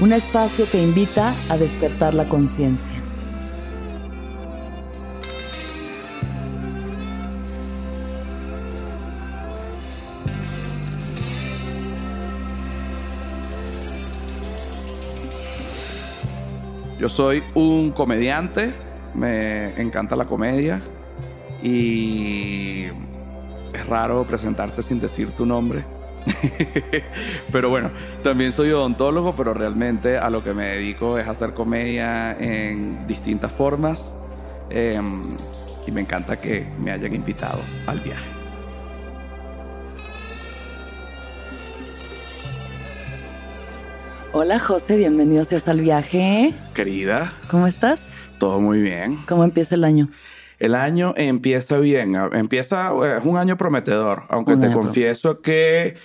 un espacio que invita a despertar la conciencia. Yo soy un comediante, me encanta la comedia y es raro presentarse sin decir tu nombre. pero bueno, también soy odontólogo, pero realmente a lo que me dedico es hacer comedia en distintas formas. Em, y me encanta que me hayan invitado al viaje. Hola José, bienvenido seas al viaje. Querida. ¿Cómo estás? Todo muy bien. ¿Cómo empieza el año? El año empieza bien, empieza, es un año prometedor, aunque te confieso que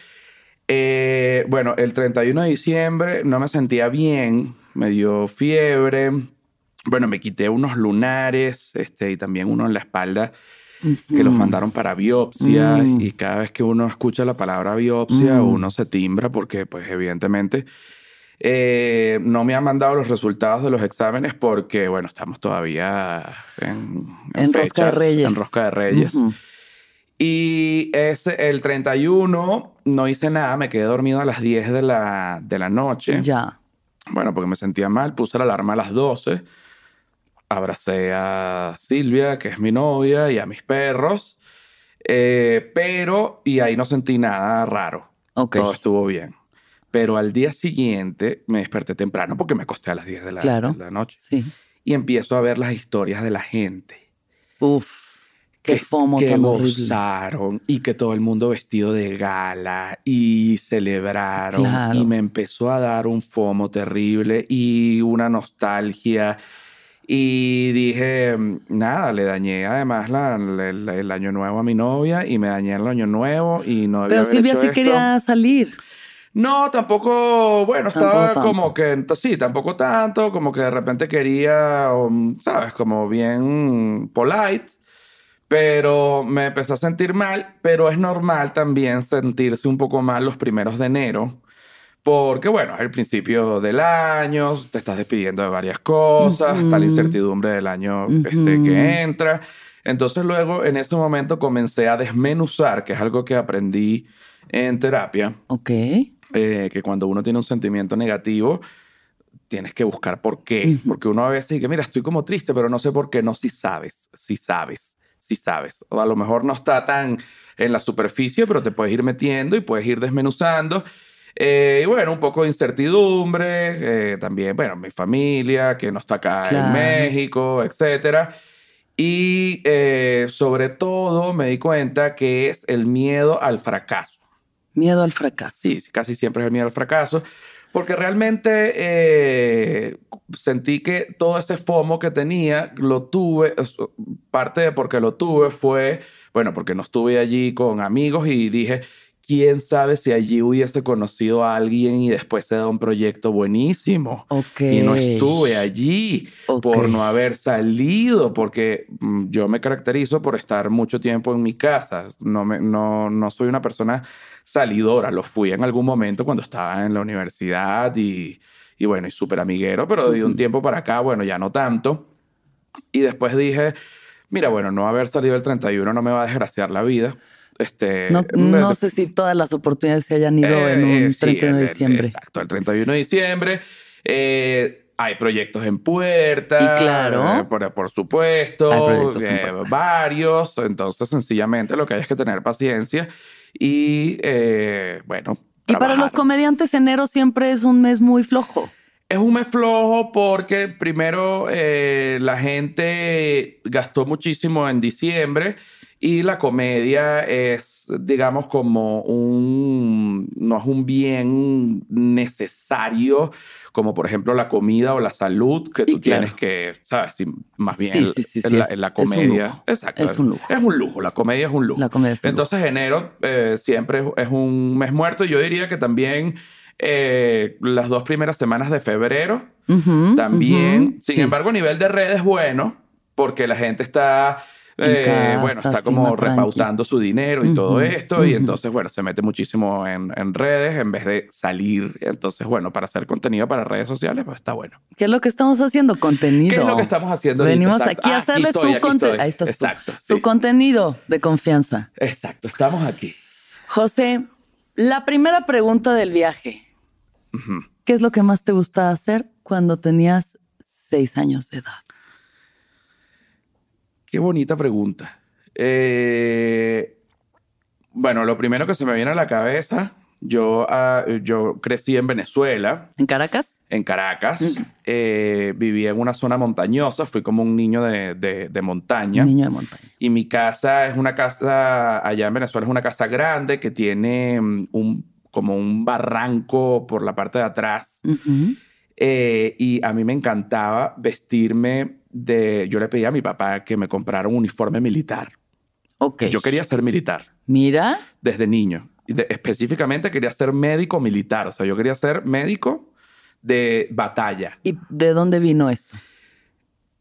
eh, bueno, el 31 de diciembre no me sentía bien, me dio fiebre. Bueno, me quité unos lunares este, y también uno en la espalda que los mandaron para biopsia. Mm. Y cada vez que uno escucha la palabra biopsia, mm. uno se timbra porque, pues, evidentemente. Eh, no me han mandado los resultados de los exámenes porque, bueno, estamos todavía en, en, Rosca de Reyes. En Rosca de Reyes. Y ese, el 31 no hice nada, me quedé dormido a las 10 de la, de la noche. Ya. Bueno, porque me sentía mal, puse la alarma a las 12, abracé a Silvia, que es mi novia, y a mis perros, eh, pero, y ahí no sentí nada raro. Todo estuvo bien. Pero al día siguiente me desperté temprano porque me acosté a las 10 de la, de la noche. Sí. Y empiezo a ver las historias de la gente. Uf que, FOMO que gozaron y que todo el mundo vestido de gala y celebraron y me empezó a dar un FOMO terrible y una nostalgia. Y dije nada le dañé además el, año nuevo a mi novia y me dañé el año nuevo y no pero Silvia sí quería salir. No, tampoco, bueno, estaba como que, sí, tampoco tanto, como que de repente quería, um, sabes, como bien polite pero me empecé a sentir mal, pero es normal también sentirse un poco mal los primeros de enero, porque bueno, es el principio del año, te estás despidiendo de varias cosas, está la incertidumbre del año este, que entra. Entonces luego en ese momento comencé a desmenuzar, que es algo que aprendí en terapia. Ok. Eh, que cuando uno tiene un sentimiento negativo, tienes que buscar por qué. Porque uno a veces dice, mira, estoy como triste, pero no sé por qué. No, si sabes, si sabes si sabes. O a lo mejor no está tan en la superficie, pero te puedes ir metiendo y puedes ir desmenuzando. Eh, y bueno, un poco de incertidumbre, eh, también, bueno, mi familia, que no está acá en México, etcétera. Y eh, sobre todo me di cuenta que es el miedo al fracaso. Miedo al fracaso. Sí, casi siempre es el miedo al fracaso. Porque realmente eh, sentí que todo ese FOMO que tenía lo tuve, parte de porque lo tuve fue, bueno, porque no estuve allí con amigos y dije, quién sabe si allí hubiese conocido a alguien y después se da un proyecto buenísimo. Ok. Y no estuve allí Ok. por no haber salido, porque mm, yo me caracterizo por estar mucho tiempo en mi casa. No, me, no, no soy una persona salidora. Lo fui en algún momento cuando estaba en la universidad y, y bueno, y súper amiguero, pero de un tiempo para acá, bueno, ya no tanto. Y después dije, mira, bueno, no haber salido el 31 no me va a desgraciar la vida. Este, No, no sé si todas las oportunidades se hayan ido eh, en un eh, sí, 31 de el- diciembre. Exacto, el 31 de diciembre. Eh, hay proyectos en puerta. Y claro. eh, por, por supuesto. Hay proyectos en eh, puerta. varios. Entonces, sencillamente lo que hay es que tener paciencia. Y eh, bueno. Y para los comediantes, enero siempre es un mes muy flojo. Es un mes flojo porque primero eh, la gente gastó muchísimo en diciembre y la comedia es, digamos, como un, no es un bien necesario, como por ejemplo la comida o la salud, que Y tú claro. tienes que, ¿sabes? Más bien Sí, sí, sí, en la, en la es un comedia. lujo. Exacto. Es un lujo. Es un lujo, la comedia es un lujo. La comedia es un Entonces enero eh, siempre es- es un mes muerto y yo diría que también eh, las dos primeras semanas de febrero Ujú, también. ujú, Sin sí. embargo, a nivel de redes, bueno, porque la gente está, eh, bueno, está como tranqui. repautando su dinero y todo esto. Y entonces, bueno, se mete muchísimo en, en redes en vez de salir. Entonces, bueno, para hacer contenido para redes sociales, pues está bueno. ¿Qué es lo que estamos haciendo? Contenido. ¿Qué es lo que estamos haciendo? ahorita? Venimos Exacto. aquí a Ah, hacerle su contenido. Ahí estás tú. Exacto. Su contenido de confianza. Exacto, estamos aquí. José, la primera pregunta del viaje. ¿Qué es lo que más te gustaba hacer cuando tenías seis años de edad? Qué bonita pregunta. Eh, bueno, lo primero que se me viene a la cabeza, yo, ah, yo crecí en Venezuela, ¿En Caracas? en Caracas. Mm. Eh, vivía en una zona montañosa, fui como un niño de, de- de montaña. Niño de montaña. Y mi casa es una casa, allá en Venezuela es una casa grande que tiene mm, un, como un barranco por la parte de atrás. Eh, y a mí me encantaba vestirme de... Yo le pedí a mi papá que me comprara un uniforme militar. Ok. Yo quería ser militar Mira, desde niño. De- específicamente quería ser médico militar. O sea, yo quería ser médico de batalla. ¿y de dónde vino esto?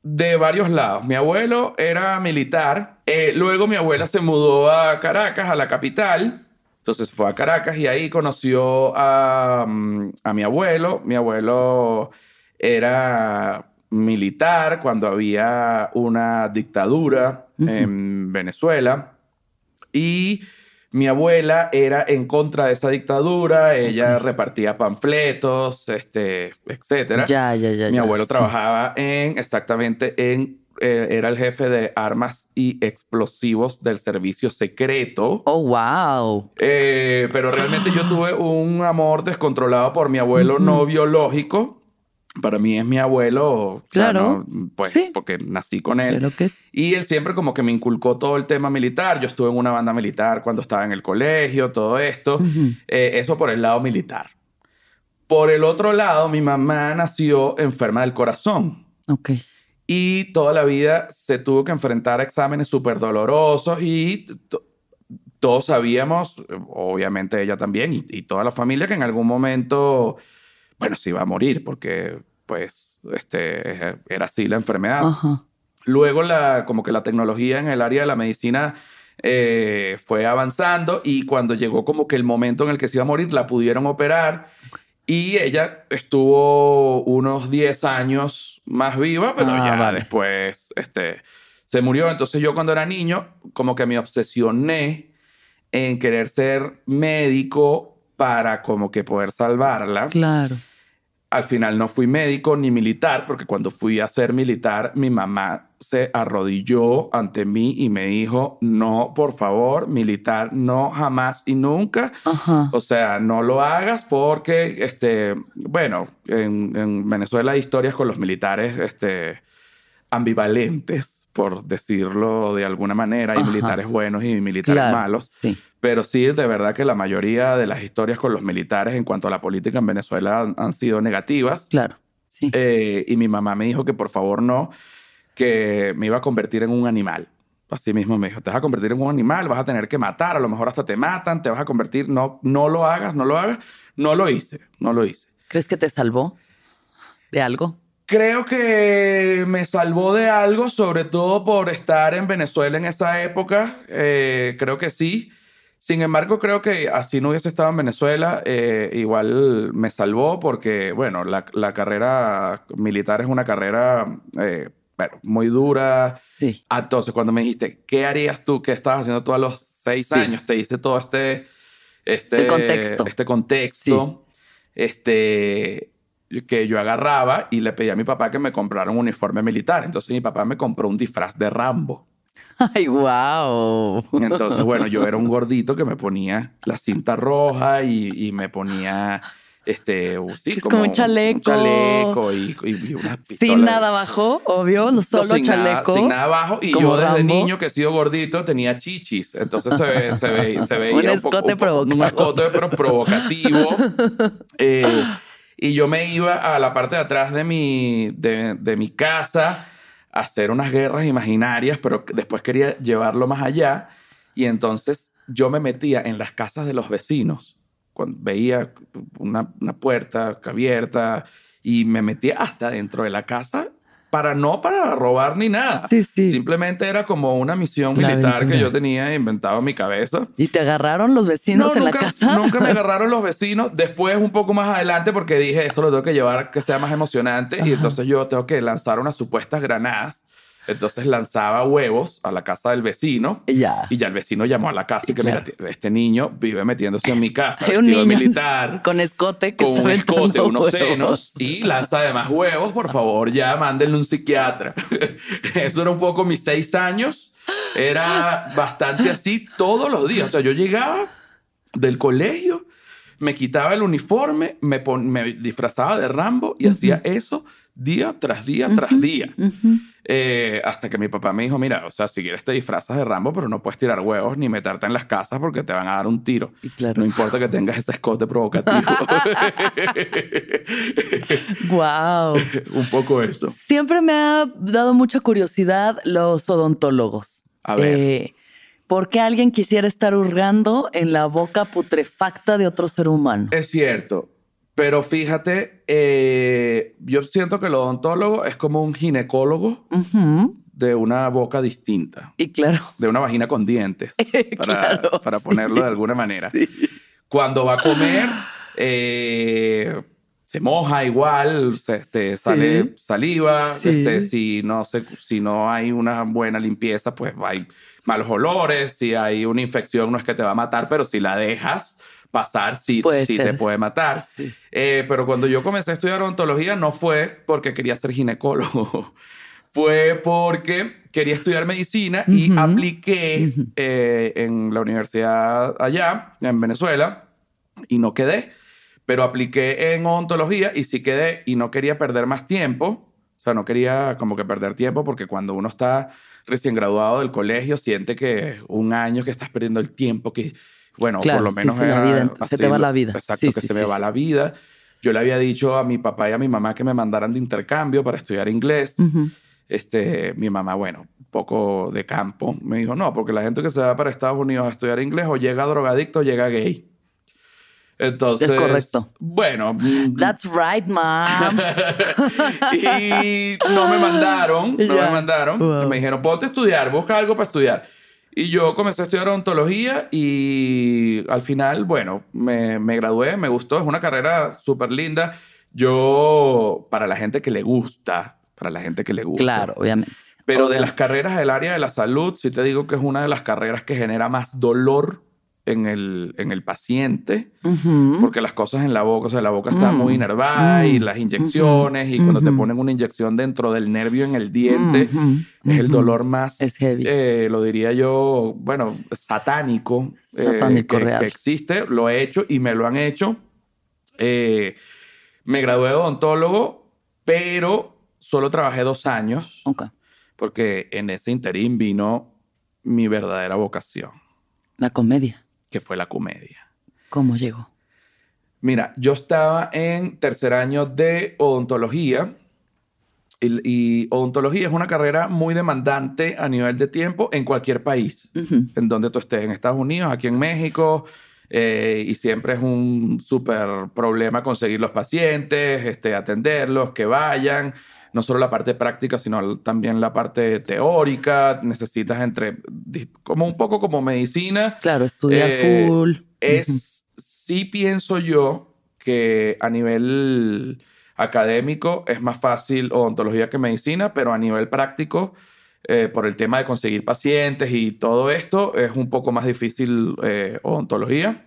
De varios lados. Mi abuelo era militar. eh, luego mi abuela se mudó a Caracas, a la capital. Entonces fue a Caracas y ahí conoció a, mm, a mi abuelo. Mi abuelo era militar cuando había una dictadura en Venezuela. Y mi abuela era en contra de esa dictadura. Ella repartía panfletos, este, etcétera. Ya, ya, ya. Mi ya, abuelo sí. trabajaba en, exactamente en, eh, era el jefe de armas y explosivos del servicio secreto. Oh, wow. Eh, pero realmente yo tuve un amor descontrolado por mi abuelo no biológico. Para mí es mi abuelo, o sea, Claro. ¿no? pues Sí. porque nací con él. ¿Pero qué es? Y él siempre como que me inculcó todo el tema militar. Yo estuve en una banda militar cuando estaba en el colegio, todo esto. Ujú. Eh, eso por el lado militar. Por el otro lado, mi mamá nació enferma del corazón Ok. y toda la vida se tuvo que enfrentar a exámenes súper dolorosos y to- todos sabíamos, obviamente ella también y, y toda la familia, que en algún momento, bueno, se iba a morir porque pues este, era así la enfermedad. Ajá. Luego la, como que la tecnología en el área de la medicina eh, fue avanzando y cuando llegó como que el momento en el que se iba a morir, la pudieron operar y ella estuvo unos 10 años más viva, pero Ah, ya vale. después este, se murió. Entonces yo cuando era niño como que me obsesioné en querer ser médico para como que poder salvarla. Claro. Al final no fui médico ni militar, porque cuando fui a ser militar, mi mamá se arrodilló ante mí y me dijo, no, por favor, militar, no, jamás y nunca. Ajá. O sea, no lo hagas porque, este, bueno, en, en Venezuela hay historias con los militares, este, ambivalentes, por decirlo de alguna manera. Hay Ajá. militares buenos y militares Claro. malos. Sí. Pero sí, de verdad que la mayoría de las historias con los militares en cuanto a la política en Venezuela han, han sido negativas. Claro. Sí. Eh, y mi mamá me dijo que por favor no, que me iba a convertir en un animal. Así mismo me dijo, te vas a convertir en un animal, vas a tener que matar, a lo mejor hasta te matan, te vas a convertir, no, no lo hagas, no lo hagas. No lo hice, no lo hice. ¿Crees que te salvó de algo? Creo que me salvó de algo, sobre todo por estar en Venezuela en esa época. Eh, creo que sí. Sin embargo, creo que así no hubiese estado en Venezuela, eh, igual me salvó porque, bueno, la, la carrera militar es una carrera eh, bueno, muy dura. Sí. Ah, Entonces, cuando me dijiste, ¿qué harías tú? ¿Qué estabas haciendo tú a los seis Sí. años? Te hice todo este... este El contexto. Este contexto. Este... Que yo agarraba y le pedí a mi papá que me comprara un uniforme militar. Entonces mi papá me compró un disfraz de Rambo. Ay, wow. Entonces, bueno, yo era un gordito que me ponía la cinta roja y, y me ponía este, sí, Es como un chaleco. Un chaleco y, y, y unas. Sin nada abajo, obvio, no solo No, sin Nada, chaleco. sin nada abajo. Y como yo desde Rambo. niño que he sido gordito tenía chichis. Entonces se, ve, se, ve, se veía Un escote poco- Un provocador. escote pero provocativo. Eh, y yo me iba a la parte de atrás de mi, de, de mi casa hacer unas guerras imaginarias, pero después quería llevarlo más allá. Y entonces yo me metía en las casas de los vecinos. Cuando veía una, una puerta abierta y me metía hasta dentro de la casa para no para robar ni nada. Sí, sí. Simplemente era como una misión La militar que yo tenía inventado en mi cabeza. ¿Y te agarraron los vecinos No, en nunca, la casa? Nunca me agarraron los vecinos. Después, un poco más adelante, porque dije, esto lo tengo que llevar que sea más emocionante. Y entonces yo tengo que lanzar unas supuestas granadas. Entonces lanzaba huevos a la casa del vecino. Ya. Y ya el vecino llamó a la casa y que, Claro. mira, este niño vive metiéndose en mi casa, Hay un niño militar, Con escote que con un escote, unos huevos. senos y lanza además huevos. Por favor, ya mándenle un psiquiatra. Eso era un poco mis seis años. Era bastante así todos los días. O sea, yo llegaba del colegio, me quitaba el uniforme, me, pon- me disfrazaba de Rambo y hacía eso día tras día tras día. Ujú. Eh, hasta que mi papá me dijo, mira, o sea, si quieres te disfrazas de Rambo, pero no puedes tirar huevos ni meterte en las casas porque te van a dar un tiro. Y claro. No importa que tengas ese escote provocativo. Wow. un poco eso. Siempre me ha dado mucha curiosidad los odontólogos. A ver. Eh, ¿Por qué alguien quisiera estar hurgando en la boca putrefacta de otro ser humano? Es cierto. Pero fíjate, eh, yo siento que el odontólogo es como un ginecólogo de una boca distinta, Y claro. de una vagina con dientes, para, Claro, para sí. ponerlo de alguna manera. Sí. Cuando va a comer, eh, se moja igual, se- este, sale saliva. Este, si, no se, si no hay una buena limpieza, pues hay malos olores. Si hay una infección, no es que te va a matar, pero si la dejas pasar, Puede sí ser. te puede matar. Sí. Eh, pero cuando yo comencé a estudiar odontología, no fue porque quería ser ginecólogo. Fue porque quería estudiar medicina y Ujú. apliqué eh, en la universidad allá, en Venezuela, y no quedé. Pero apliqué en odontología y sí quedé y no quería perder más tiempo. O sea, no quería como que perder tiempo porque cuando uno está recién graduado del colegio siente que un año que estás perdiendo el tiempo, que bueno, Claro, por lo sí, menos se la era vida- se así te va la vida. Exacto, Sí, que sí, se me va la vida. Yo le había dicho a mi papá y a mi mamá que me mandaran de intercambio para estudiar inglés. Este, mi mamá, bueno, un poco de campo, me dijo, no, porque la gente que se va para Estados Unidos a estudiar inglés o llega drogadicto o llega gay. Entonces, Es correcto. Bueno, mm, That's right, mom. y no me mandaron, no me mandaron. Wow. Me dijeron, ponte a estudiar, busca algo para estudiar. Y yo comencé a estudiar odontología y al final, bueno, me, me gradué, me gustó, es una carrera súper linda. Yo, para la gente que le gusta, para la gente que le gusta. claro, obviamente. Pero de las carreras del área de la salud, sí te digo que es una de las carreras que genera más dolor en el, en el paciente, Ujú. porque las cosas en la boca, o sea, la boca está Mm, muy inervada y mm, las inyecciones, y cuando te ponen una inyección dentro del nervio en el diente, es el dolor más, Es heavy. eh, lo diría yo, bueno, satánico, eh, Satánico, que, real. que existe. Lo he hecho y me lo han hecho. Eh, me gradué de odontólogo, pero solo trabajé dos años Ok. porque en ese interín vino mi verdadera vocación, La comedia. Que fue la comedia. ¿Cómo llegó? Mira, yo estaba en tercer año de odontología Y, odontología es una carrera muy demandante a nivel de tiempo en cualquier país, en donde tú estés, en Estados Unidos, aquí en México, eh, y siempre es un súper problema conseguir los pacientes, este, atenderlos, que vayan. No solo la parte práctica, sino también la parte teórica. Necesitas entre, como un poco como medicina. Claro, estudiar eh, full. Es, sí pienso yo que a nivel académico es más fácil odontología que medicina, pero a nivel práctico, eh, por el tema de conseguir pacientes y todo esto, es un poco más difícil eh, odontología.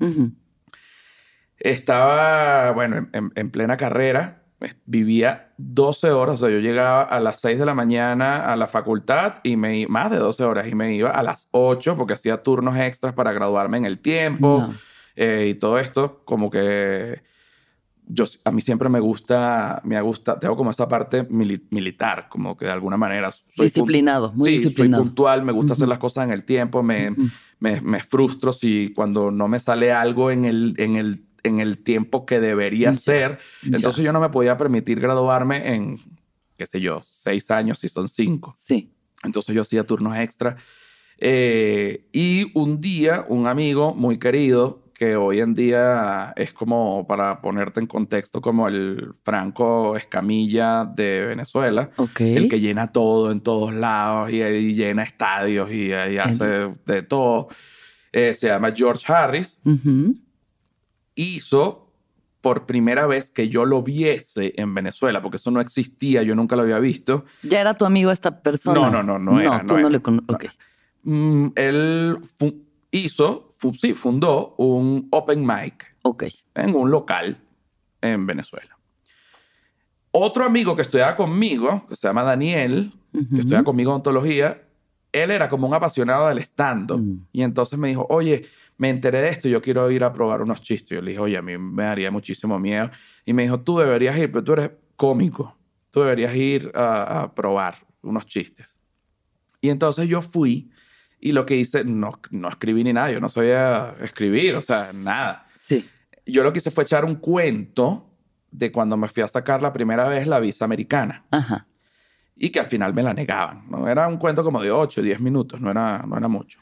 Estaba, bueno, en, plena carrera, vivía 12 horas, o sea, yo llegaba a las 6 de la mañana a la facultad y me más de 12 horas y me iba a las 8 porque hacía turnos extras para graduarme en el tiempo eh, y todo esto, como que yo, a mí siempre me gusta, me gusta, tengo como esa parte militar, como que de alguna manera. Soy disciplinado, muy sí, Soy puntual, me gusta hacer las cosas en el tiempo, me, me, frustro si cuando no me sale algo en el, en el, en el tiempo que debería ser. Entonces yo no me podía permitir graduarme en, qué sé yo, seis años si son cinco. Sí. Entonces yo hacía turnos extra. Eh, y un día, un amigo muy querido que hoy en día es como, para ponerte en contexto, como el Franco Escamilla de Venezuela. El que llena todo en todos lados y, llena estadios y, hace de todo. Eh, se llama George Harris. Hizo por primera vez que yo lo viese en Venezuela, porque eso no existía, yo nunca lo había visto. ¿Ya era tu amigo esta persona? No, no, no, no, era. No, tú no, le conoces. Mm, él hizo sí, fundó un open mic en un local en Venezuela. Otro amigo que estudiaba conmigo, que se llama Daniel, que estudia conmigo en ontología, él era como un apasionado del stand-up. Mm. Y entonces me dijo, oye, me enteré de esto, yo quiero ir a probar unos chistes. Yo le dije, oye, a mí me daría muchísimo miedo. Y me dijo, tú deberías ir, pero tú eres cómico. Tú deberías ir a, a probar unos chistes. Y entonces yo fui y lo que hice, no, no escribí ni nada, yo no sabía escribir, o sea, nada. Sí. Yo lo que hice fue echar un cuento de cuando me fui a sacar la primera vez la visa americana. Ajá. Y que al final me la negaban. ¿no? Era un cuento como de 8, 10 minutos, no era, no era mucho.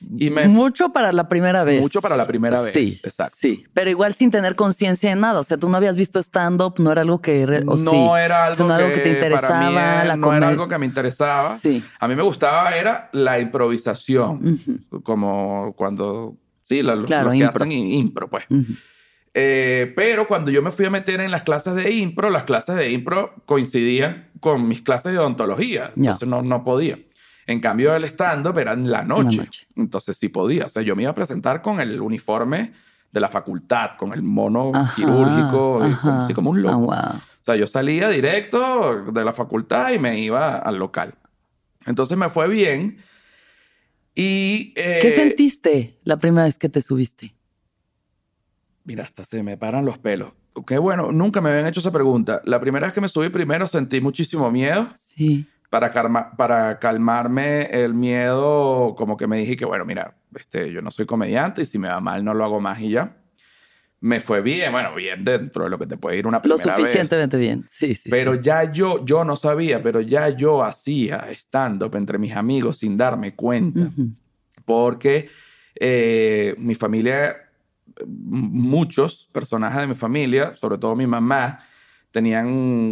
Mucho para la primera vez. Mucho para la primera vez. Sí, exacto. Sí, pero igual sin tener conciencia de nada. O sea, tú no habías visto stand-up, no era algo que... no era algo, que, te interesaba. no era algo que me interesaba. Sí. A mí me gustaba era la improvisación. Como cuando... Sí, lo, claro, que hacen impro, pues. Eh, pero cuando yo me fui a meter en las clases de impro, las clases de impro coincidían con mis clases de odontología. Entonces no, no podía. En cambio, el stand-up era en la noche. Entonces sí podía. O sea, yo me iba a presentar con el uniforme de la facultad, con el mono quirúrgico, así como un loco. Ah, o sea, yo salía directo de la facultad y me iba al local. Entonces me fue bien. Y, ¿Qué eh, sentiste la primera vez que te subiste? Mira, hasta se me paran los pelos. Qué bueno, nunca me habían hecho esa pregunta. La primera vez que me subí primero sentí muchísimo miedo. Sí para, para calmarme el miedo, como que me dije que, bueno, mira, este, yo no soy comediante y si me va mal no lo hago más y ya. Me fue bien, bueno, bien dentro de lo que te puede ir una primera. Lo suficientemente bien, sí, sí. Pero ya yo, yo no sabía, pero ya yo hacía stand-up entre mis amigos sin darme cuenta. Porque eh, mi familia, muchos personajes de mi familia, sobre todo mi mamá, tenían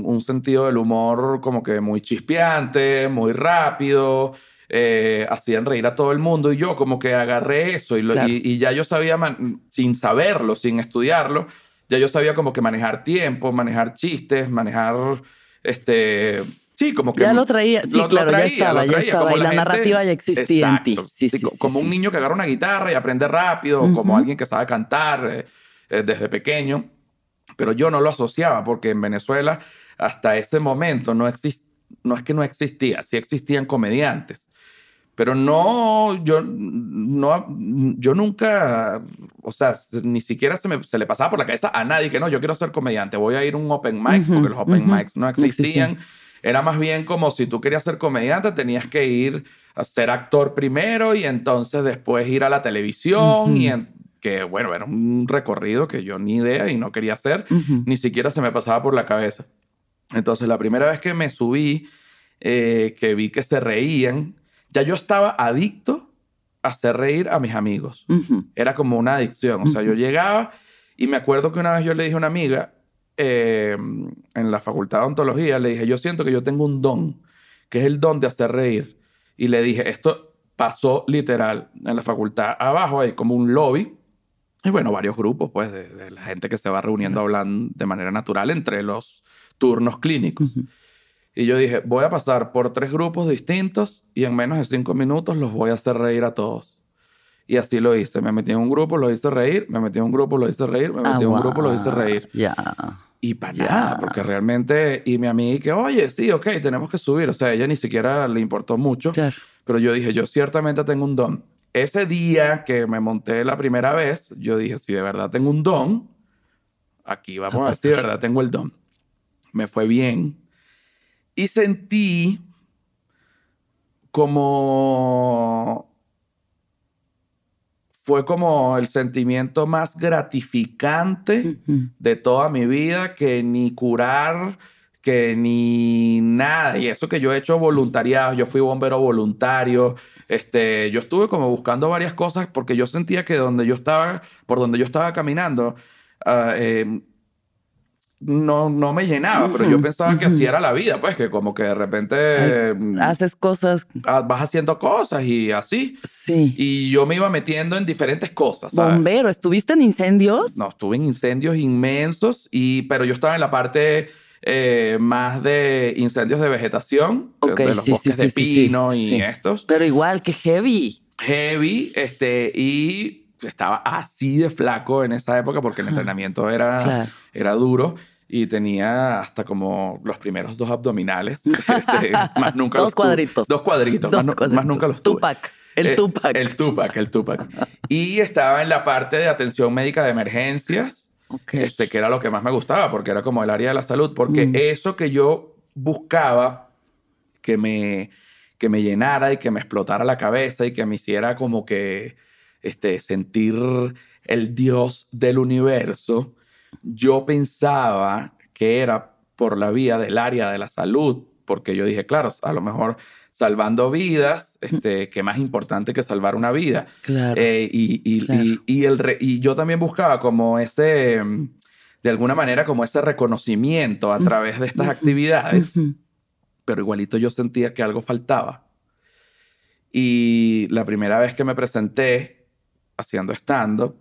un sentido del humor como que muy chispeante, muy rápido, eh, hacían reír a todo el mundo. Y yo como que agarré eso y, y, ya yo sabía, sin saberlo, sin estudiarlo, ya yo sabía como que manejar tiempo, manejar chistes, manejar, este, sí, como que... Ya lo traía, sí, claro, ya estaba, ya estaba, y la, narrativa ya existía en ti. Sí, sí, como un niño que agarra una guitarra y aprende rápido, como alguien que sabe cantar eh, eh, desde pequeño pero yo no lo asociaba porque en Venezuela hasta ese momento no, no es que no existía, sí existían comediantes, pero no, yo, no, yo nunca, o sea, ni siquiera se, me, se le pasaba por la cabeza a nadie que no, yo quiero ser comediante, voy a ir a un open mic, porque los open mics no existían. Era más bien como si tú querías ser comediante, tenías que ir a ser actor primero y entonces después ir a la televisión y, que bueno, era un recorrido que yo ni idea y no quería hacer, ni siquiera se me pasaba por la cabeza. Entonces, la primera vez que me subí, eh, que vi que se reían, ya yo estaba adicto a hacer reír a mis amigos. Era como una adicción. O sea, yo llegaba y me acuerdo que una vez yo le dije a una amiga eh, en la facultad de ontología, le dije, yo siento que yo tengo un don, que es el don de hacer reír. Y le dije, esto pasó literal en la facultad abajo, hay como un lobby. Y bueno, varios grupos, pues, de, la gente que se va reuniendo hablando de manera natural entre los turnos clínicos. Y yo dije, voy a pasar por tres grupos distintos y en menos de cinco minutos los voy a hacer reír a todos. Y así lo hice. Me metí en un grupo, lo hice reír, me metí en un grupo, lo hice reír, me metí en un grupo, lo hice reír. Ya. Y para nada, porque realmente, y mi amiga que, oye, sí, ok, tenemos que subir. O sea, ella ni siquiera le importó mucho. Pero yo dije, yo ciertamente tengo un don. Ese día que me monté la primera vez, yo dije, si de verdad tengo un don, aquí vamos a ver si de verdad tengo el don. Me fue bien. Y sentí como fue como el sentimiento más gratificante de toda mi vida, que ni curar, que ni nada. Y eso que yo he hecho voluntariado, yo fui bombero voluntario, este, yo estuve como buscando varias cosas porque yo sentía que donde yo estaba, por donde yo estaba caminando, uh, eh, no, no me llenaba, pero yo pensaba que así era la vida, pues que como que de repente... Mm, haces cosas. Ah, vas haciendo cosas y así. Sí. Y yo me iba metiendo en diferentes cosas. Bombero, ¿estuviste en incendios? No, estuve en incendios inmensos, y, pero yo estaba en la parte eh, más de incendios de vegetación, de los bosques de pino y estos. Pero igual que heavy. Heavy, este, y estaba así de flaco en esa época porque el entrenamiento era, era duro y tenía hasta como los primeros dos abdominales. Este, más nunca dos cuadritos. Dos cuadritos, más, nunca los tuve. Tupac. El eh, Tupac. El Tupac, el Tupac. y estaba en la parte de atención médica de emergencias, este, que era lo que más me gustaba, porque era como el área de la salud, porque mm. eso que yo buscaba, que me, que me llenara y que me explotara la cabeza y que me hiciera como que este, sentir el Dios del universo, yo pensaba que era por la vía del área de la salud, porque yo dije, claro, a lo mejor salvando vidas, este, que más importante que salvar una vida. Claro. Eh, y, y, el y yo también buscaba como ese, de alguna manera, como ese reconocimiento a través de estas actividades, pero igualito yo sentía que algo faltaba. Y la primera vez que me presenté haciendo stand-up,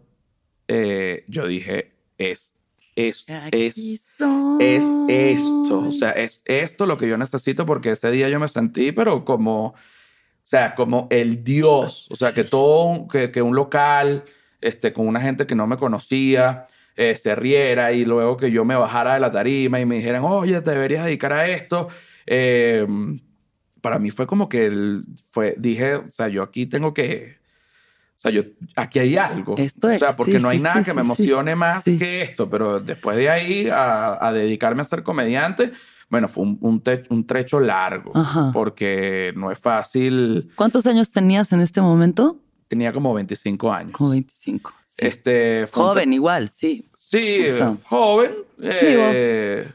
eh, yo dije, es, es, es, es esto. O sea, es esto lo que yo necesito porque ese día yo me sentí, pero como, o sea, como el Dios. O sea, que todo, que, que, un local, este, con una gente que no me conocía, eh, se riera y luego que yo me bajara de la tarima y me dijeran, oye, te deberías dedicar a esto. Eh, para mí fue como que el, fue, dije, o sea, yo aquí tengo que, o sea, yo, aquí hay algo. Esto es. O sea, porque no hay nada que me emocione más que esto, pero después de ahí a, dedicarme a ser comediante, bueno, fue un, un, trecho largo, porque no es fácil. ¿Cuántos años tenías en este momento? Tenía como 25 años. Como 25. Este, joven igual, sí. Sí, joven. Eh,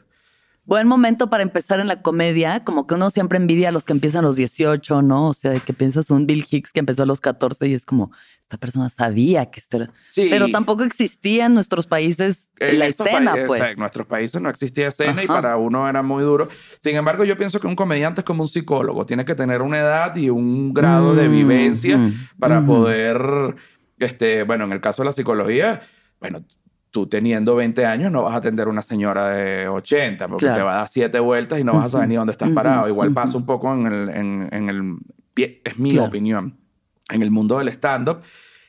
buen momento para empezar en la comedia, como que uno siempre envidia a los que empiezan a los 18, ¿no? O sea, de que piensas un Bill Hicks que empezó a los 14 y es como, esta persona sabía que esto era... Sí. Pero tampoco existía en nuestros países la escena, pues. en nuestros países no existía escena y para uno era muy duro. Sin embargo, yo pienso que un comediante es como un psicólogo, tiene que tener una edad y un grado de mm, vivencia mm, para poder, este, bueno, en el caso de la psicología, bueno, tú teniendo 20 años no vas a atender a una señora de 80 porque te va a dar siete vueltas y no vas a saber ni dónde estás parado. Igual pasa un poco en el, en, el es mi opinión, en el mundo del stand-up,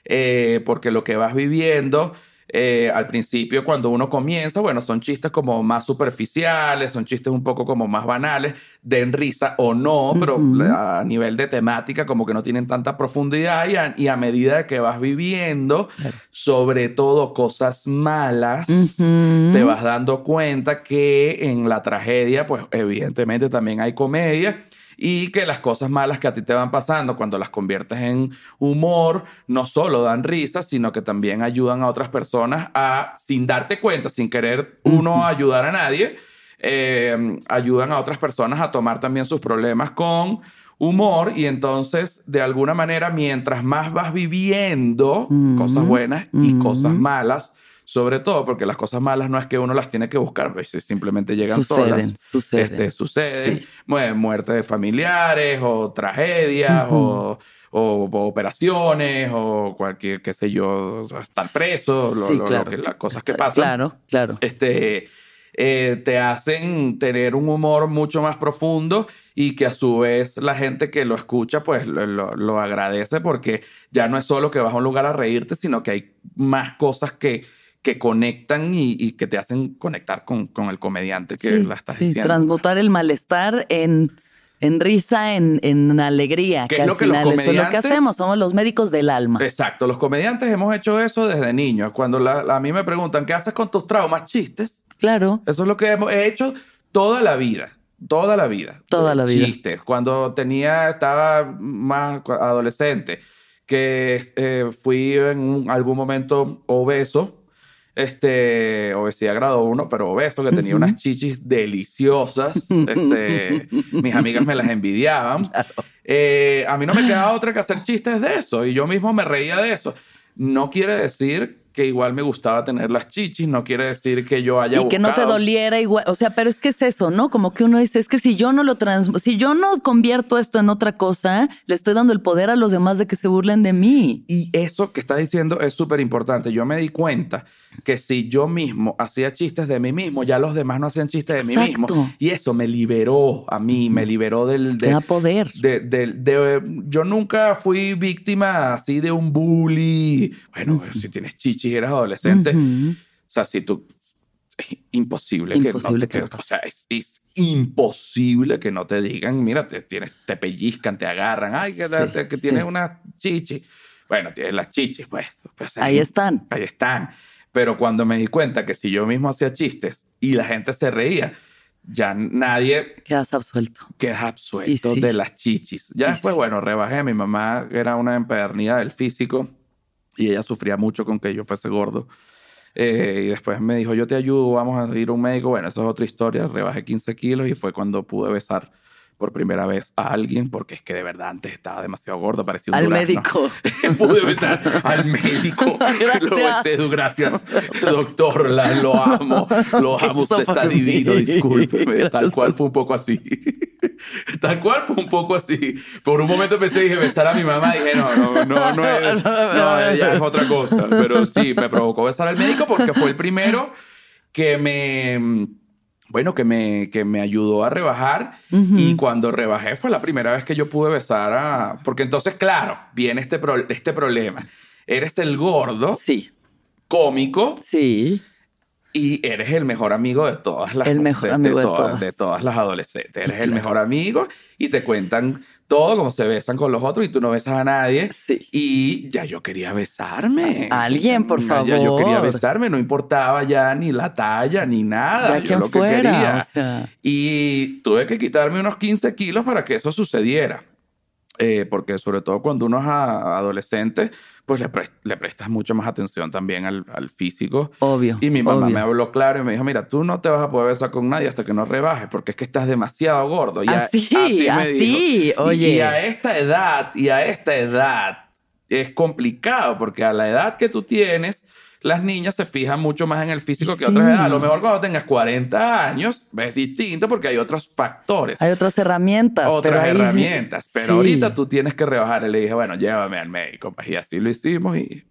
eh, porque lo que vas viviendo eh, al principio cuando uno comienza, bueno, son chistes como más superficiales, son chistes un poco como más banales, den risa o no, pero a nivel de temática como que no tienen tanta profundidad y a, medida que vas viviendo, sobre todo cosas malas, te vas dando cuenta que en la tragedia, pues evidentemente también hay comedia y que las cosas malas que a ti te van pasando cuando las conviertes en humor no solo dan risa, sino que también ayudan a otras personas a, sin darte cuenta, sin querer uno ayudar a nadie, eh, ayudan a otras personas a tomar también sus problemas con humor. Y entonces de alguna manera mientras más vas viviendo cosas buenas y cosas malas, sobre todo porque las cosas malas no es que uno las tiene que buscar, pues simplemente llegan suceden, Suceden. Este, suceden. Muerte de familiares o tragedias o, operaciones o cualquier, qué sé yo, estar preso, las cosas que pasan. Claro, claro. Este, eh, te hacen tener un humor mucho más profundo y que a su vez la gente que lo escucha pues lo, agradece porque ya no es solo que vas a un lugar a reírte, sino que hay más cosas que, que conectan y, que te hacen conectar con, con el comediante que la estás sí, transmutar el malestar en, en risa, en, en alegría. Que, es lo que final los eso es lo que hacemos, somos los médicos del alma. Exacto, los comediantes hemos hecho eso desde niños. Cuando a mí me preguntan, ¿qué haces con tus traumas? Chistes. Claro. Eso es lo que hemos hecho toda la vida. Toda la vida. Toda la vida. Chistes. Cuando tenía, estaba más adolescente, que eh, fui en algún momento obeso, este, obesidad grado 1, pero obeso, que tenía unas chichis deliciosas. Este, mis amigas me las envidiaban. Eh, a mí no me quedaba otra que hacer chistes de eso y yo mismo me reía de eso. No quiere decir que igual me gustaba tener las chichis, no quiere decir que yo haya Y que no te doliera igual, o sea, pero es que es eso, ¿no? Como que uno dice, es que si yo no lo trans, si yo no convierto esto en otra cosa, le estoy dando el poder a los demás de que se burlen de mí. Y eso que estás diciendo es súper importante. Yo me di cuenta que si yo mismo hacía chistes de mí mismo, ya los demás no hacían chistes de mí mismo. Y eso me liberó a mí, me liberó del... De, da poder. De, yo nunca fui víctima así de un bully. Bueno, si tienes chichis y eres adolescente, o sea, si tú... Es imposible, que no te... o sea, es, imposible que no te digan, mira, te, tienes, te pellizcan, te agarran, ay, que, que tienes una chichi. Bueno, tienes las chichis, pues. pues ahí están. Ahí están. Pero cuando me di cuenta que si yo mismo hacía chistes y la gente se reía, ya nadie... Quedas absuelto. Quedas absuelto de las chichis. Ya después, bueno, rebajé. Mi mamá era una empedernida del físico y ella sufría mucho con que yo fuese gordo. Eh, y después me dijo, yo te ayudo, vamos a ir a un médico. Bueno, eso es otra historia. Rebajé 15 kilos y fue cuando pude besar por primera vez a alguien, porque es que de verdad antes estaba demasiado gordo, parecía un Al médico. Pude besar al médico. Lo besé, gracias, doctor, lo amo, lo amo, usted está divino, discúlpeme. Tal cual fue un poco así. Tal cual fue un poco así. Por un momento pensé, dije, besar a mi mamá, dije, no, no, no, no es, no, ella es otra cosa. Pero sí, me provocó besar al médico porque fue el primero que me bueno, que me, que me ayudó a rebajar. Y cuando rebajé fue la primera vez que yo pude besar a... Porque entonces, claro, viene este, este problema. Eres el gordo. Sí. Cómico. Sí. Y eres el mejor amigo de todas las... El mejor amigo de, todas, de, todas. las adolescentes. Eres el mejor amigo y te cuentan todo como se besan con los otros y tú no besas a nadie. Sí. Y ya yo quería besarme. alguien, por favor. Ya yo quería besarme, no importaba ya ni la talla ni nada. Ya yo lo fuera, que quería. Y tuve que quitarme unos 15 kilos para que eso sucediera. Eh, porque sobre todo cuando uno es adolescente, pues le, le, prestas mucho más atención también al, al físico. Obvio. Y mi mamá me habló claro y me dijo, mira, tú no te vas a poder besar con nadie hasta que no rebajes, porque es que estás demasiado gordo. Y así, así, oye. y a esta edad, y a esta edad, es complicado, porque a la edad que tú tienes, las niñas se fijan mucho más en el físico que otras edades. A lo mejor cuando tengas 40 años es distinto porque hay otros factores. Hay otras herramientas. Otras herramientas. Pero ahorita tú tienes que rebajar. Y le dije, bueno, llévame al médico. Y así lo hicimos y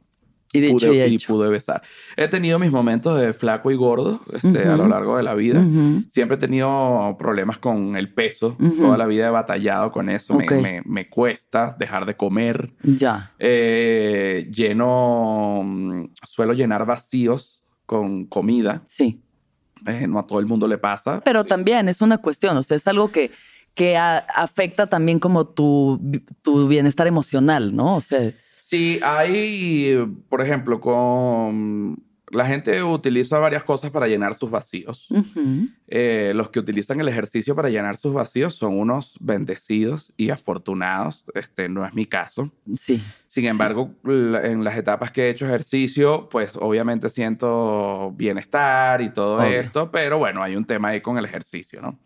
y, de pude, y, pude besar. He tenido mis momentos de flaco y gordo este, a lo largo de la vida. Siempre he tenido problemas con el peso. Toda la vida he batallado con eso. Me, me, cuesta dejar de comer. Ya. Eh, lleno, mm, suelo llenar vacíos con comida. Sí. Eh, no a todo el mundo le pasa. Pero también es una cuestión, o sea, es algo que, que afecta también como tu, tu bienestar emocional, ¿no? O sea... Sí, hay, por ejemplo, con la gente utiliza varias cosas para llenar sus vacíos. Eh, los que utilizan el ejercicio para llenar sus vacíos son unos bendecidos y afortunados. Este no es mi caso. Sí. Sin embargo, en las etapas que he hecho ejercicio, pues obviamente siento bienestar y todo esto, pero bueno, hay un tema ahí con el ejercicio, ¿no?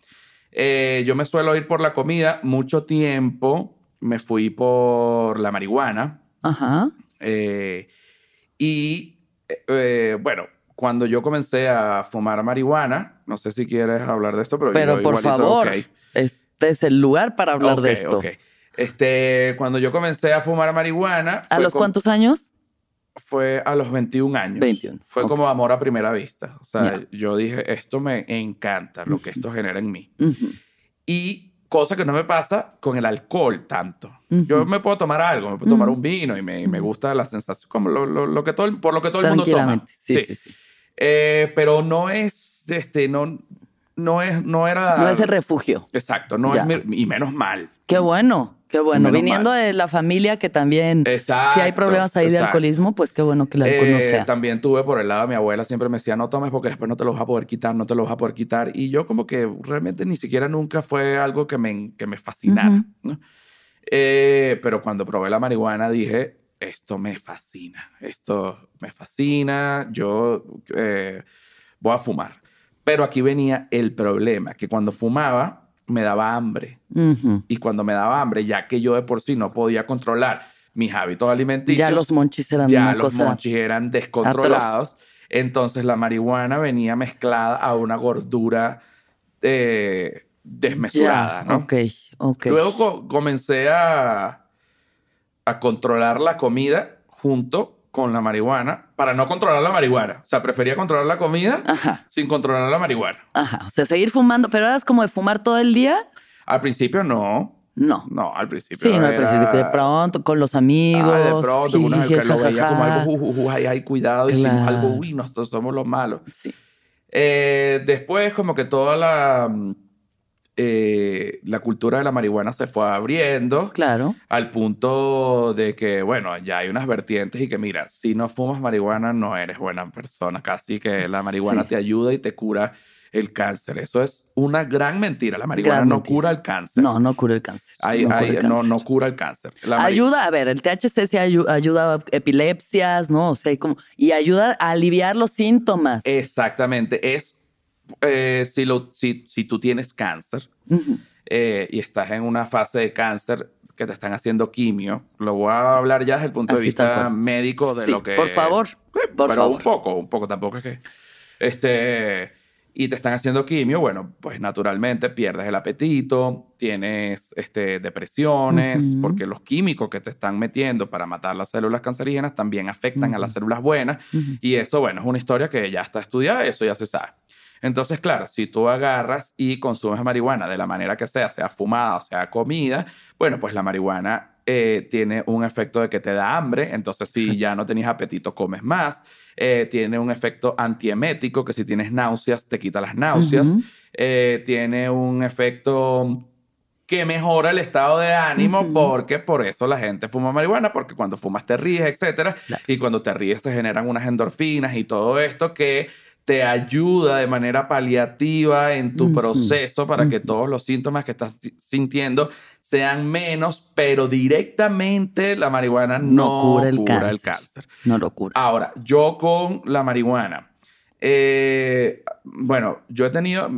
Eh, yo me suelo ir por la comida. Mucho tiempo me fui por la marihuana. Ajá. Eh, y eh, bueno, cuando yo comencé a fumar marihuana, no sé si quieres hablar de esto, pero, pero por favor, este es el lugar para hablar de esto. Este, cuando yo comencé a fumar marihuana. ¿A los cuántos años? Fue a los 21 años. 21. Fue como amor a primera vista. O sea, yo dije, esto me encanta, lo que esto genera en mí. Y cosa que no me pasa con el alcohol tanto. Yo me puedo tomar algo, me puedo tomar un vino y me, me gusta la sensación, como lo, lo, que todo, por lo que todo el mundo toma. Sí, sí, sí. Eh, pero no es, este, no, no es, no era... No es el refugio. Exacto, no es, y menos mal. Qué bueno. Qué bueno, viniendo de la familia que también, si hay problemas ahí de alcoholismo, pues qué bueno que la eh, También tuve por el lado de mi abuela, siempre me decía, no tomes porque después no te lo vas a poder quitar, no te lo vas a poder quitar. Y yo como que realmente ni siquiera nunca fue algo que me, que me fascinara. Eh, pero cuando probé la marihuana dije, esto me fascina, esto me fascina, yo eh, voy a fumar. Pero aquí venía el problema, que cuando fumaba me daba hambre. Y cuando me daba hambre, ya que yo de por sí no podía controlar mis hábitos alimenticios. Ya los monchis eran Ya los monchis eran descontrolados. Entonces la marihuana venía mezclada a una gordura eh, desmesurada, ¿no? Ok, ok. Luego comencé a, a controlar la comida junto con la marihuana para no controlar la marihuana. O sea, prefería controlar la comida sin controlar la marihuana. Ajá. O sea, seguir fumando, pero eras como de fumar todo el día. Al principio no. No. No, al principio. Sí, no, al principio de pronto, con los amigos. Ah, de pronto, uno que lo veía como algo, ay, ay, cuidado, hicimos algo, uy, nosotros somos los malos. Sí. Eh, después, como que toda la eh, la cultura de la marihuana se fue abriendo. Claro. Al punto de que, bueno, ya hay unas vertientes y que, mira, si no fumas marihuana, no eres buena persona. Casi que la marihuana te ayuda y te cura el cáncer. Eso es una gran mentira. La marihuana no cura el cáncer. No, no cura el cáncer. no, no, cura el cáncer. ayuda, a ver, el THC se ayuda, a epilepsias, ¿no? O sea, como, y ayuda a aliviar los síntomas. Exactamente. Es eh, si, lo, si, si, tú tienes cáncer eh, y estás en una fase de cáncer que te están haciendo quimio, lo voy a hablar ya desde el punto de vista médico de lo que... Por favor, eh, por pero favor. un poco, un poco, tampoco es que... Este, y te están haciendo quimio, bueno, pues naturalmente pierdes el apetito, tienes este, depresiones, porque los químicos que te están metiendo para matar las células cancerígenas también afectan a las células buenas. Y eso, bueno, es una historia que ya está estudiada, eso ya se sabe. Entonces, claro, si tú agarras y consumes marihuana de la manera que sea, sea fumada o sea comida, bueno, pues la marihuana eh, tiene un efecto de que te da hambre, entonces si ya no tenías apetito, comes más. Eh, tiene un efecto antiemético, que si tienes náuseas, te quita las náuseas. Eh, tiene un efecto que mejora el estado de ánimo porque por eso la gente fuma marihuana, porque cuando fumas te ríes, etc. Y cuando te ríes se generan unas endorfinas y todo esto que te ayuda de manera paliativa en tu proceso para que todos los síntomas que estás sintiendo sean menos, pero directamente la marihuana no, cura, el, cáncer. No lo cura. Ahora, yo con la marihuana, eh, bueno, yo he tenido,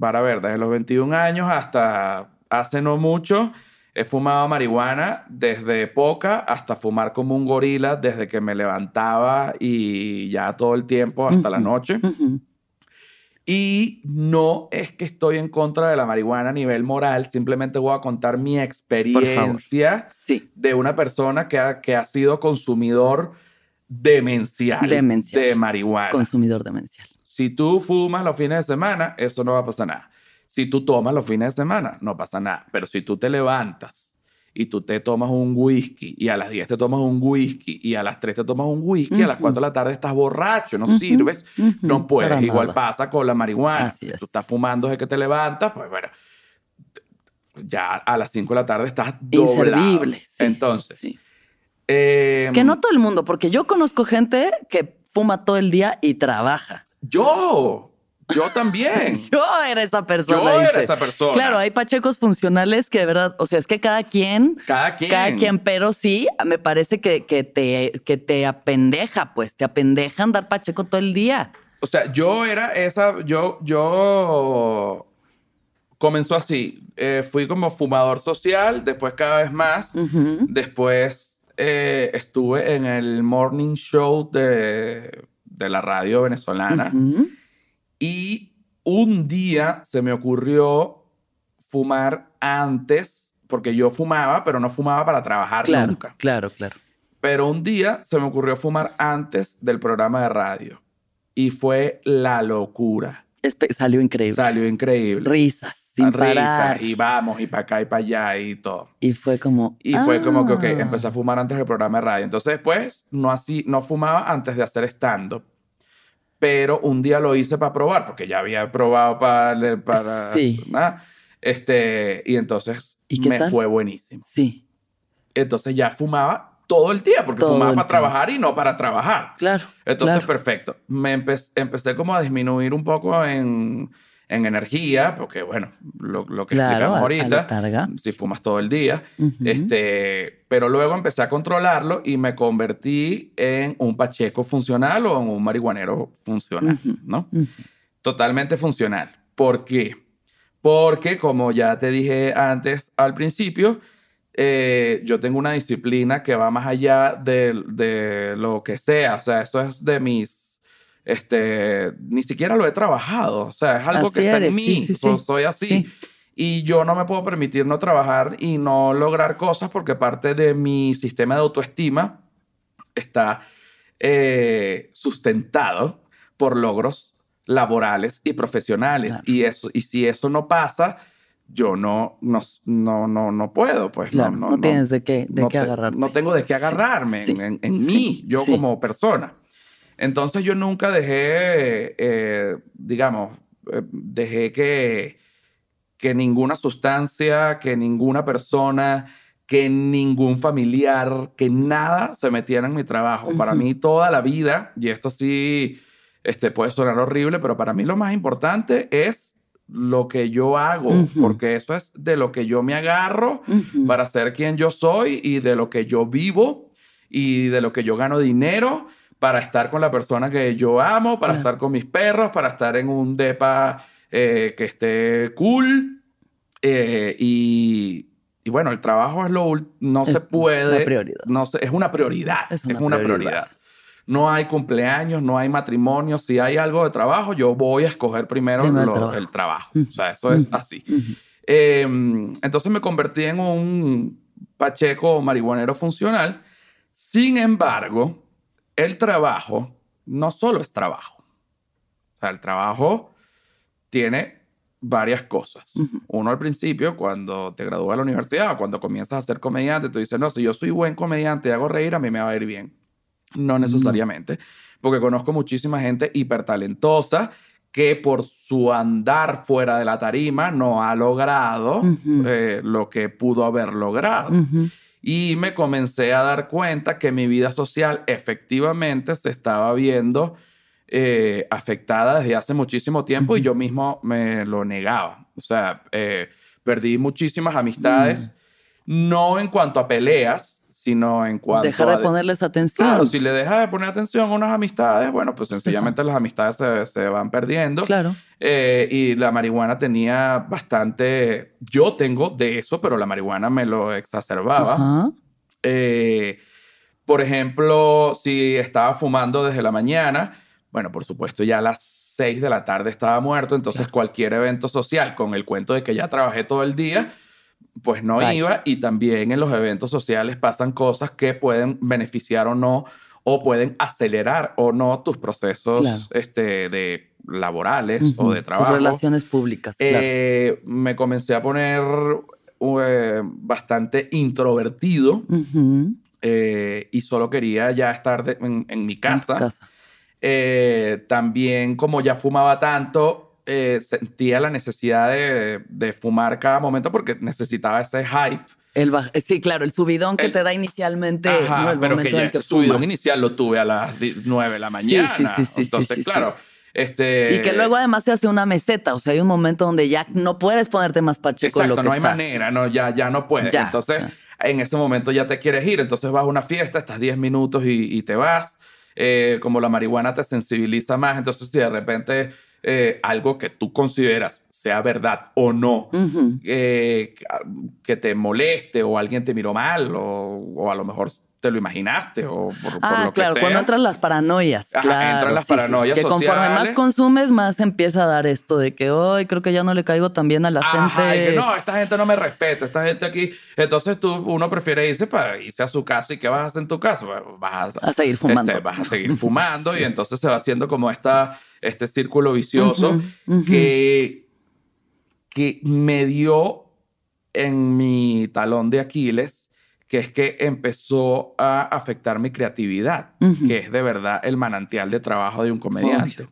para ver, desde los 21 años hasta hace no mucho, He fumado marihuana desde poca hasta fumar como un gorila desde que me levantaba y ya todo el tiempo hasta la noche. Y no es que estoy en contra de la marihuana a nivel moral, simplemente voy a contar mi experiencia de una persona que ha, que ha sido consumidor demencial, demencial de marihuana. Consumidor demencial. Si tú fumas los fines de semana, eso no va a pasar nada. Si tú tomas los fines de semana, no pasa nada. Pero si tú te levantas y tú te tomas un whisky y a las 10 te tomas un whisky y a las 3 te tomas un whisky, a las 4 de la tarde estás borracho, no sirves, no puedes. Igual pasa con la marihuana. si tú estás fumando desde que te levantas, pues bueno, ya a las 5 de la tarde estás doblado. Entonces, eh, que no todo el mundo, porque yo conozco gente que fuma todo el día y trabaja. Yo, yo también. Yo era esa persona. Yo era esa persona. Claro, hay pachecos funcionales que de verdad, o sea, es que cada quien. Cada quien. Cada quien, pero sí, me parece que, que, te, que te apendeja, pues, te apendeja andar pacheco todo el día. O sea, yo era esa, yo, yo comenzó así. Eh, fui como fumador social, después cada vez más. Después eh, estuve en el morning show de, de la radio venezolana. Y un día se me ocurrió fumar antes, porque yo fumaba, pero no fumaba para trabajar nunca. Claro, claro. Pero un día se me ocurrió fumar antes del programa de radio. Y fue la locura. salió increíble. Salió increíble. Risas. Sin risas parar. y vamos y para acá y para allá y todo. Y fue como y fue como que ok, ah. empecé a fumar antes del programa de radio. Entonces después no así no fumaba antes de hacer stand up pero un día lo hice para probar, porque ya había probado para... para sí. Este, y entonces me fue buenísimo. Sí. Entonces ya fumaba todo el día, porque fumaba para trabajar y no para trabajar. Claro. Entonces, perfecto. Me empecé como a disminuir un poco en en energía, porque bueno, lo, lo que explicamos ahorita, si fumas todo el día, este, pero luego empecé a controlarlo y me convertí en un pacheco funcional o en un marihuanero funcional, ¿no? Totalmente funcional. ¿Por qué? Porque, como ya te dije antes al principio, eh, yo tengo una disciplina que va más allá de, de lo que sea. O sea, eso es de mis este, ni siquiera lo he trabajado. O sea, es algo que está en mí. soy así. Y yo no me puedo permitir no trabajar y no lograr cosas porque parte de mi sistema de autoestima está eh, sustentado por logros laborales y profesionales. Y, eso, y si eso no pasa, yo no, no, no, no, no puedo. Pues no, no, tienes de qué, de qué agarrarte. No tengo de qué agarrarme en, en mí, yo como persona. Entonces yo nunca dejé, eh, digamos, eh, dejé que, que ninguna sustancia, que ninguna persona, que ningún familiar, que nada se metiera en mi trabajo. Para mí toda la vida, y esto sí este, puede sonar horrible, pero para mí lo más importante es lo que yo hago, porque eso es de lo que yo me agarro para ser quien yo soy y de lo que yo vivo y de lo que yo gano dinero para estar con la persona que yo amo, para estar con mis perros, para estar en un depa eh, que esté cool. Eh, y, bueno, el trabajo es lo no se puede. Prioridad. No es una prioridad. Es una, prioridad. No hay cumpleaños, no hay matrimonio. Si hay algo de trabajo, yo voy a escoger primero, el, trabajo. O sea, eso es así. Em, entonces me convertí en un pacheco marihuanero funcional. Sin embargo, el trabajo no solo es trabajo. O sea, el trabajo tiene varias cosas. Uno al principio, cuando te gradúas de la universidad o cuando comienzas a ser comediante, tú dices, no, si yo soy buen comediante y hago reír, a mí me va a ir bien. No necesariamente, porque conozco muchísima gente hipertalentosa que por su andar fuera de la tarima no ha logrado eh, lo que pudo haber logrado y me comencé a dar cuenta que mi vida social efectivamente se estaba viendo eh, afectada desde hace muchísimo tiempo y yo mismo me lo negaba. O sea, eh, perdí muchísimas amistades, mm. no en cuanto a peleas, sino en cuanto Dejar de ponerles atención. Claro, si le dejas de poner atención a unas amistades, bueno, pues sencillamente las amistades se, se, van perdiendo. Claro. Eh, y la marihuana tenía bastante... Yo tengo de eso, pero la marihuana me lo exacerbaba. Eh, por ejemplo, si estaba fumando desde la mañana, bueno, por supuesto ya a las 6 de la tarde estaba muerto, entonces cualquier evento social con el cuento de que ya trabajé todo el día pues no iba y también en los eventos sociales pasan cosas que pueden beneficiar o no o pueden acelerar o no tus procesos este, de laborales o de trabajo. Tus relaciones públicas. Eh, me comencé a poner eh, bastante introvertido eh, y solo quería ya estar en, mi casa. también como ya fumaba tanto, eh, sentía la necesidad de, fumar cada momento porque necesitaba ese hype El sí, claro, el subidón que te da inicialmente. Ajá, pero que ya ese subidón inicial lo tuve a las 9 de la mañana. Sí, sí, sí. Entonces, claro. Este... Y que luego además se hace una meseta, o sea, hay un momento donde ya no puedes ponerte más pacheco Exacto, lo que no hay manera, no, ya, ya no puedes. entonces, en ese momento ya te quieres ir, entonces vas a una fiesta, estás 10 minutos y, te vas. Eh, como la marihuana te sensibiliza más, entonces si de repente eh, algo que tú consideras sea verdad o no, eh, que te moleste o alguien te miró mal o, a lo mejor te lo imaginaste o por, ah, lo que claro, cuando entran las paranoias. claro, entran las paranoias Que conforme más consumes, más empieza a dar esto de que hoy creo que ya no le caigo tan bien a la gente. que no, esta gente no me respeta, esta gente aquí. Entonces tú, uno prefiere irse para irse a su casa y ¿qué vas a hacer en tu casa? Vas a, seguir fumando. Este, vas a seguir fumando y entonces se va haciendo como esta, este círculo vicioso que, que me dio en mi talón de Aquiles que es que empezó a afectar mi creatividad, que es de verdad el manantial de trabajo de un comediante.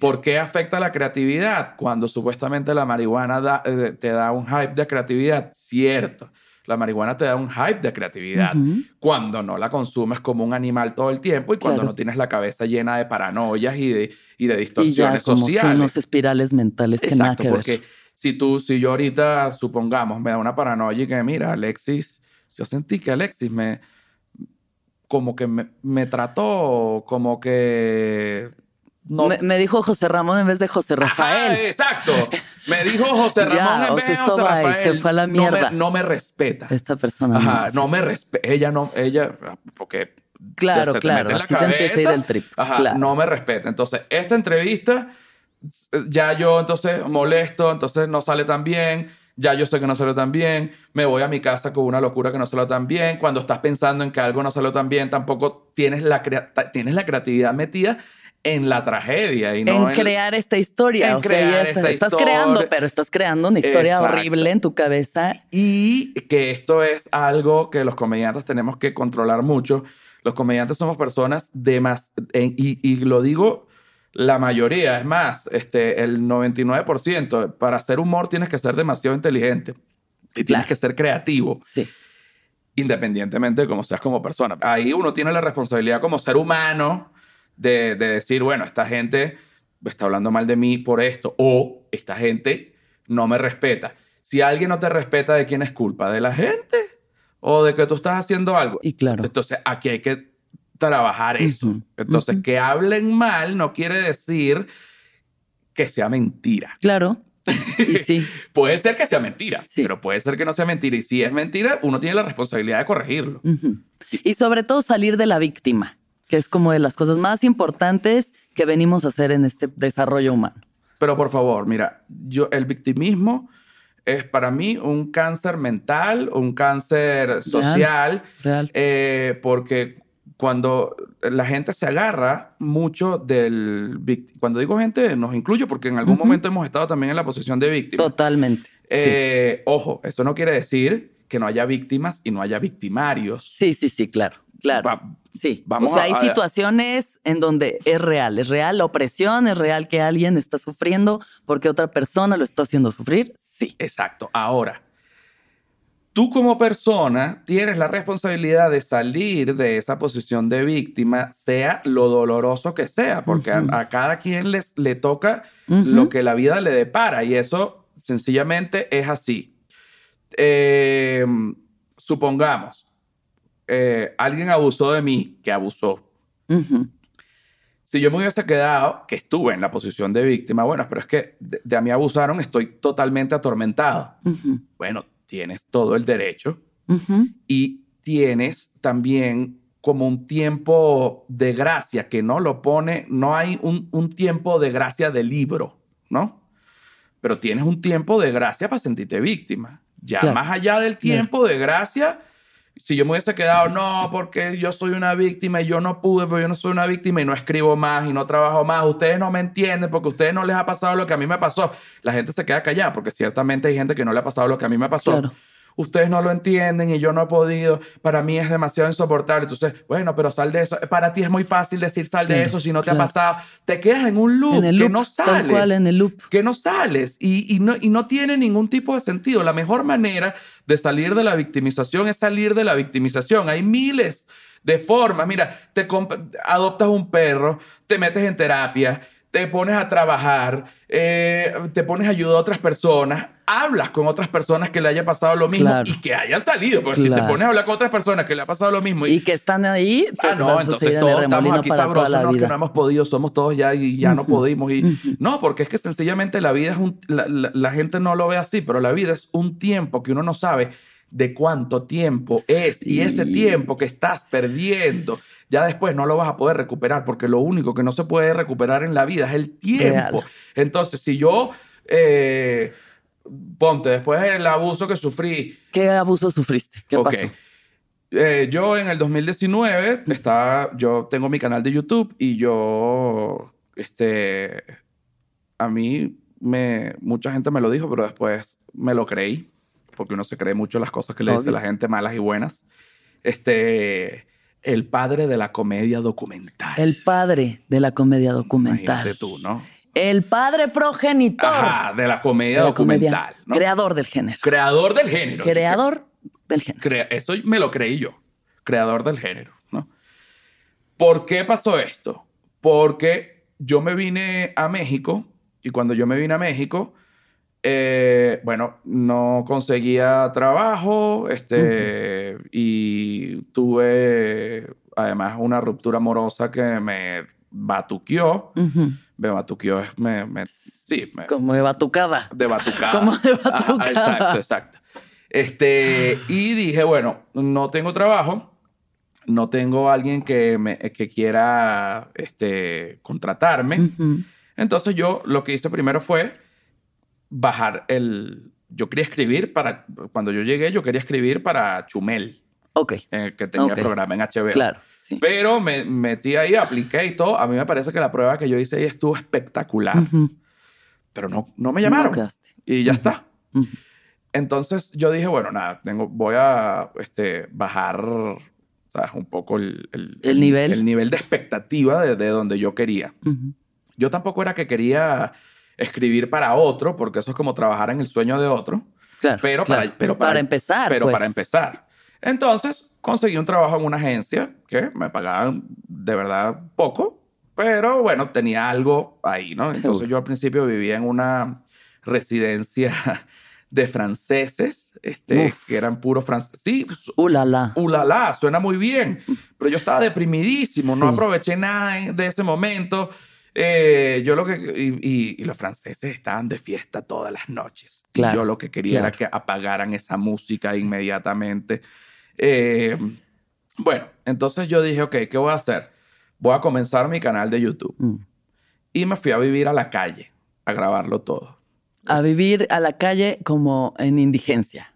¿Por qué afecta la creatividad? Cuando supuestamente la marihuana eh, te da un hype de creatividad, cierto. La marihuana te da un hype de creatividad cuando no la consumes como un animal todo el tiempo y cuando no tienes la cabeza llena de paranoias y de, y de distorsiones y ya, como sociales. unos espirales mentales que nada que porque si tú, si yo ahorita, supongamos, me da una paranoia y que mira, Alexis yo sentí que Alexis me, como que me, trató, como que... No. Me, dijo José Ramón en vez de José Rafael. exacto. Me dijo José Ramón en vez de José Rafael. Se fue a la mierda. No me, respeta. Esta persona. Ajá, no, me respeta. Ella no, ella, porque. Claro, claro. Así se empieza a ir el trip. Ajá, no me respeta. Entonces, esta entrevista, ya yo entonces molesto, entonces no sale tan bien ya yo sé que no salió tan bien, me voy a mi casa con una locura que no salió tan bien, cuando estás pensando en que algo no salió tan bien, tampoco tienes la, tienes la creatividad metida en la tragedia y no en, crear esta historia. En crear esta estás creando, pero estás creando una historia horrible en tu cabeza. Y que esto es algo que los comediantes tenemos que controlar mucho. Los comediantes somos personas de más, y, y lo digo la mayoría, es más, este, el 99%, para hacer humor tienes que ser demasiado inteligente y tienes que ser creativo. Sí. Independientemente de cómo seas como persona. Ahí uno tiene la responsabilidad como ser humano de, decir, bueno, esta gente está hablando mal de mí por esto o esta gente no me respeta. Si alguien no te respeta, ¿de quién es culpa? ¿De la gente? ¿O de que tú estás haciendo algo? Y claro. Entonces, aquí hay que trabajar eso. Entonces, que hablen mal no quiere decir que sea mentira. Claro. Y sí. puede ser que sea mentira, pero puede ser que no sea mentira. Y si es mentira, uno tiene la responsabilidad de corregirlo. Y sobre todo salir de la víctima, que es como de las cosas más importantes que venimos a hacer en este desarrollo humano. Pero por favor, mira, yo el victimismo es para mí un cáncer mental, un cáncer social, real, eh, porque cuando la gente se agarra mucho del... Cuando digo gente, nos incluyo porque en algún momento hemos estado también en la posición de víctima. Totalmente. Eh, ojo, esto no quiere decir que no haya víctimas y no haya victimarios. Sí, sí, sí, claro. Claro. sí. Vamos o sea, hay situaciones en donde es real, es real la opresión, es real que alguien está sufriendo porque otra persona lo está haciendo sufrir. Sí. Exacto. Ahora, tú como persona tienes la responsabilidad de salir de esa posición de víctima, sea lo doloroso que sea, porque a, cada quien les, le toca lo que la vida le depara y eso sencillamente es así. Eh, supongamos, eh, alguien abusó de mí, que abusó. Si yo me hubiese quedado, que estuve en la posición de víctima, bueno, pero es que de, a mí abusaron, estoy totalmente atormentado. Bueno, tienes todo el derecho y tienes también como un tiempo de gracia que no lo pone, no hay un, tiempo de gracia de libro, ¿no? Pero tienes un tiempo de gracia para sentirte víctima. Ya más allá del tiempo de gracia, si yo me hubiese quedado, no, porque yo soy una víctima y yo no pude, pero yo no soy una víctima y no escribo más y no trabajo más, ustedes no me entienden porque a ustedes no les ha pasado lo que a mí me pasó. La gente se queda callada porque ciertamente hay gente que no le ha pasado lo que a mí me pasó. Ustedes no lo entienden y yo no he podido, para mí es demasiado insoportable. Entonces, bueno, pero sal de eso. Para ti es muy fácil decir sal de eso si no te ha pasado. Te quedas en un loop, que no sales. Tal cual, en el loop. Que no sales y, y, no, y no tiene ningún tipo de sentido. La mejor manera de salir de la victimización es salir de la victimización. Hay miles de formas. Mira, te adoptas un perro, te metes en terapia, te pones a trabajar, eh, te pones a ayudar a otras personas, hablas con otras personas que le haya pasado lo mismo y que hayan salido. Porque si te pones a hablar con otras personas que le ha pasado lo mismo y, que están ahí, ah, no, entonces todos estamos aquí sabrosos, no, que no hemos podido, somos todos ya y ya no pudimos. Y, No, porque es que sencillamente la vida es un. La, la, gente no lo ve así, pero la vida es un tiempo que uno no sabe de cuánto tiempo es y ese tiempo que estás perdiendo ya después no lo vas a poder recuperar porque lo único que no se puede recuperar en la vida es el tiempo. Entonces, si yo, eh, ponte, después del abuso que sufrí. ¿Qué abuso sufriste? ¿Qué pasó? Eh, yo en el 2019 estaba, yo tengo mi canal de YouTube y yo, este, a mí me, mucha gente me lo dijo, pero después me lo creí, porque uno se cree mucho las cosas que le dice la gente malas y buenas. Este, el padre de la comedia documental. El padre de la comedia documental. Imagínate tú, ¿no? El padre progenitor. Ajá, de la comedia documental. Creador del género. Creador del género. Creador del género. Eso me lo creí yo. Creador del género, ¿no? ¿Por qué pasó esto? Porque yo me vine a México y cuando yo me vine a México, eh, bueno, no conseguía trabajo este, y tuve además una ruptura amorosa que me batuqueó. Me batuqueó, me, me, sí. Como de batucada. De batucada. Como de batucada. exacto, exacto. Este, y dije, bueno, no tengo trabajo, no tengo alguien que, me, que quiera este, contratarme. Entonces yo lo que hice primero fue bajar el... Yo quería escribir para... Cuando yo llegué, yo quería escribir para Chumel. Ok. Eh, que tenía el programa en HBO. Claro. Pero me metí ahí, apliqué y todo. A mí me parece que la prueba que yo hice ahí estuvo espectacular. Pero no, no me llamaron. y ya está. Entonces yo dije, bueno, nada, tengo, voy a este, bajar ¿sabes? un poco el, el, nivel. El nivel de expectativa de, de donde yo quería. Yo tampoco era que quería escribir para otro, porque eso es como trabajar en el sueño de otro. Claro, pero, Para, pero para, empezar. Pero pues. para empezar. Entonces conseguí un trabajo en una agencia que me pagaban de verdad poco, pero bueno, tenía algo ahí, ¿no? Entonces yo al principio vivía en una residencia de franceses, este, que eran puros franceses. Sí, ulala. Ulala, suena muy bien, pero yo estaba deprimidísimo, no aproveché nada de ese momento. Eh, yo lo que. Y, los franceses estaban de fiesta todas las noches. Claro, yo lo que quería era que apagaran esa música inmediatamente. Eh, bueno, entonces yo dije, ok, ¿qué voy a hacer? Voy a comenzar mi canal de YouTube. Mm. Y me fui a vivir a la calle, a grabarlo todo. A vivir a la calle como en indigencia.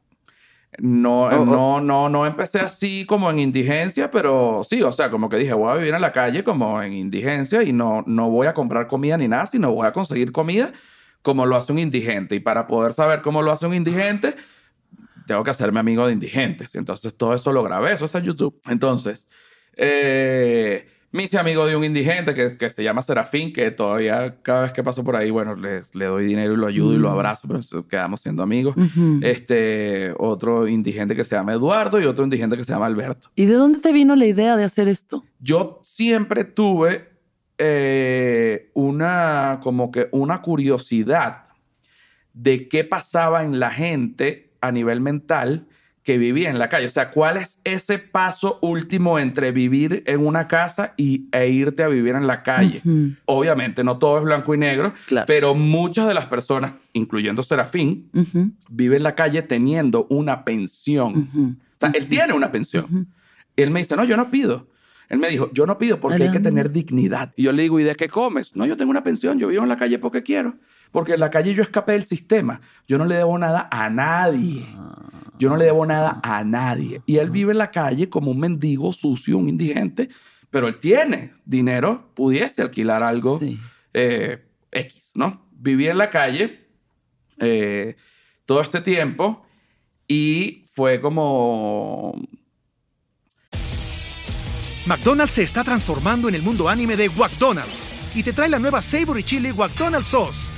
No, no, no, no empecé así como en indigencia, pero sí, o sea, como que dije, voy a vivir en la calle como en indigencia y no, no voy a comprar comida ni nada, sino voy a conseguir comida como lo hace un indigente. Y para poder saber cómo lo hace un indigente, tengo que hacerme amigo de indigentes. Entonces, todo eso lo grabé, eso está en YouTube. Entonces, eh, me hice amigo de un indigente que, que, se llama Serafín, que todavía cada vez que paso por ahí, bueno, le, le doy dinero y lo ayudo y lo mm. abrazo, pero quedamos siendo amigos. Este, otro indigente que se llama Eduardo y otro indigente que se llama Alberto. ¿Y de dónde te vino la idea de hacer esto? Yo siempre tuve eh, una, como que una curiosidad de qué pasaba en la gente a nivel mental que vivía en la calle. O sea, ¿cuál es ese paso último entre vivir en una casa y, e irte a vivir en la calle? Obviamente, no todo es blanco y negro, pero muchas de las personas, incluyendo Serafín, viven en la calle teniendo una pensión. O sea, él tiene una pensión. Él me dice, no, yo no pido. Él me dijo, yo no pido porque hay que tener dignidad. Y yo le digo, ¿y de qué comes? No, yo tengo una pensión, yo vivo en la calle porque quiero. Porque en la calle yo escapé del sistema. Yo no le debo nada a nadie. Ah. Yo no le debo nada a nadie. Y él vive en la calle como un mendigo sucio, un indigente, pero él tiene dinero, pudiese alquilar algo eh, X, ¿no? Viví en la calle eh, todo este tiempo y fue como... McDonald's se está transformando en el mundo anime de McDonald's y te trae la nueva Savory Chili McDonald's Sauce.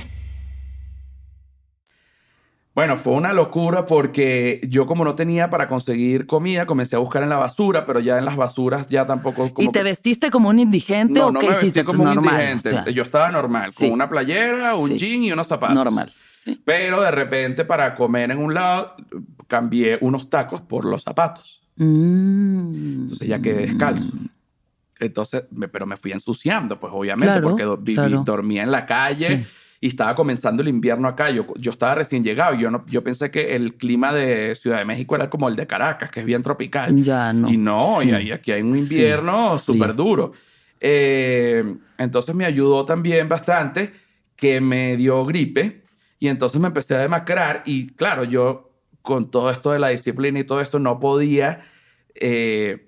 Bueno, fue una locura porque yo como no tenía para conseguir comida, comencé a buscar en la basura, pero ya en las basuras ya tampoco... ¿Y te vestiste como un indigente no, o no qué me hiciste? Vestí como un indigente. yo estaba normal, con una playera, un jean y unos zapatos. Normal. Pero de repente para comer en un lado cambié unos tacos por los zapatos. Mm. Entonces ya quedé descalzo. Entonces, pero me fui ensuciando, pues obviamente, porque dormía en la calle y estaba comenzando el invierno acá. Yo, yo estaba recién llegado. Yo, no, yo pensé que el clima de Ciudad de México era como el de Caracas, que es bien tropical. Ya no. Y no, y ahí, aquí hay un invierno súper duro. Eh, entonces me ayudó también bastante que me dio gripe y entonces me empecé a demacrar y claro, yo con todo esto de la disciplina y todo esto no podía... Eh,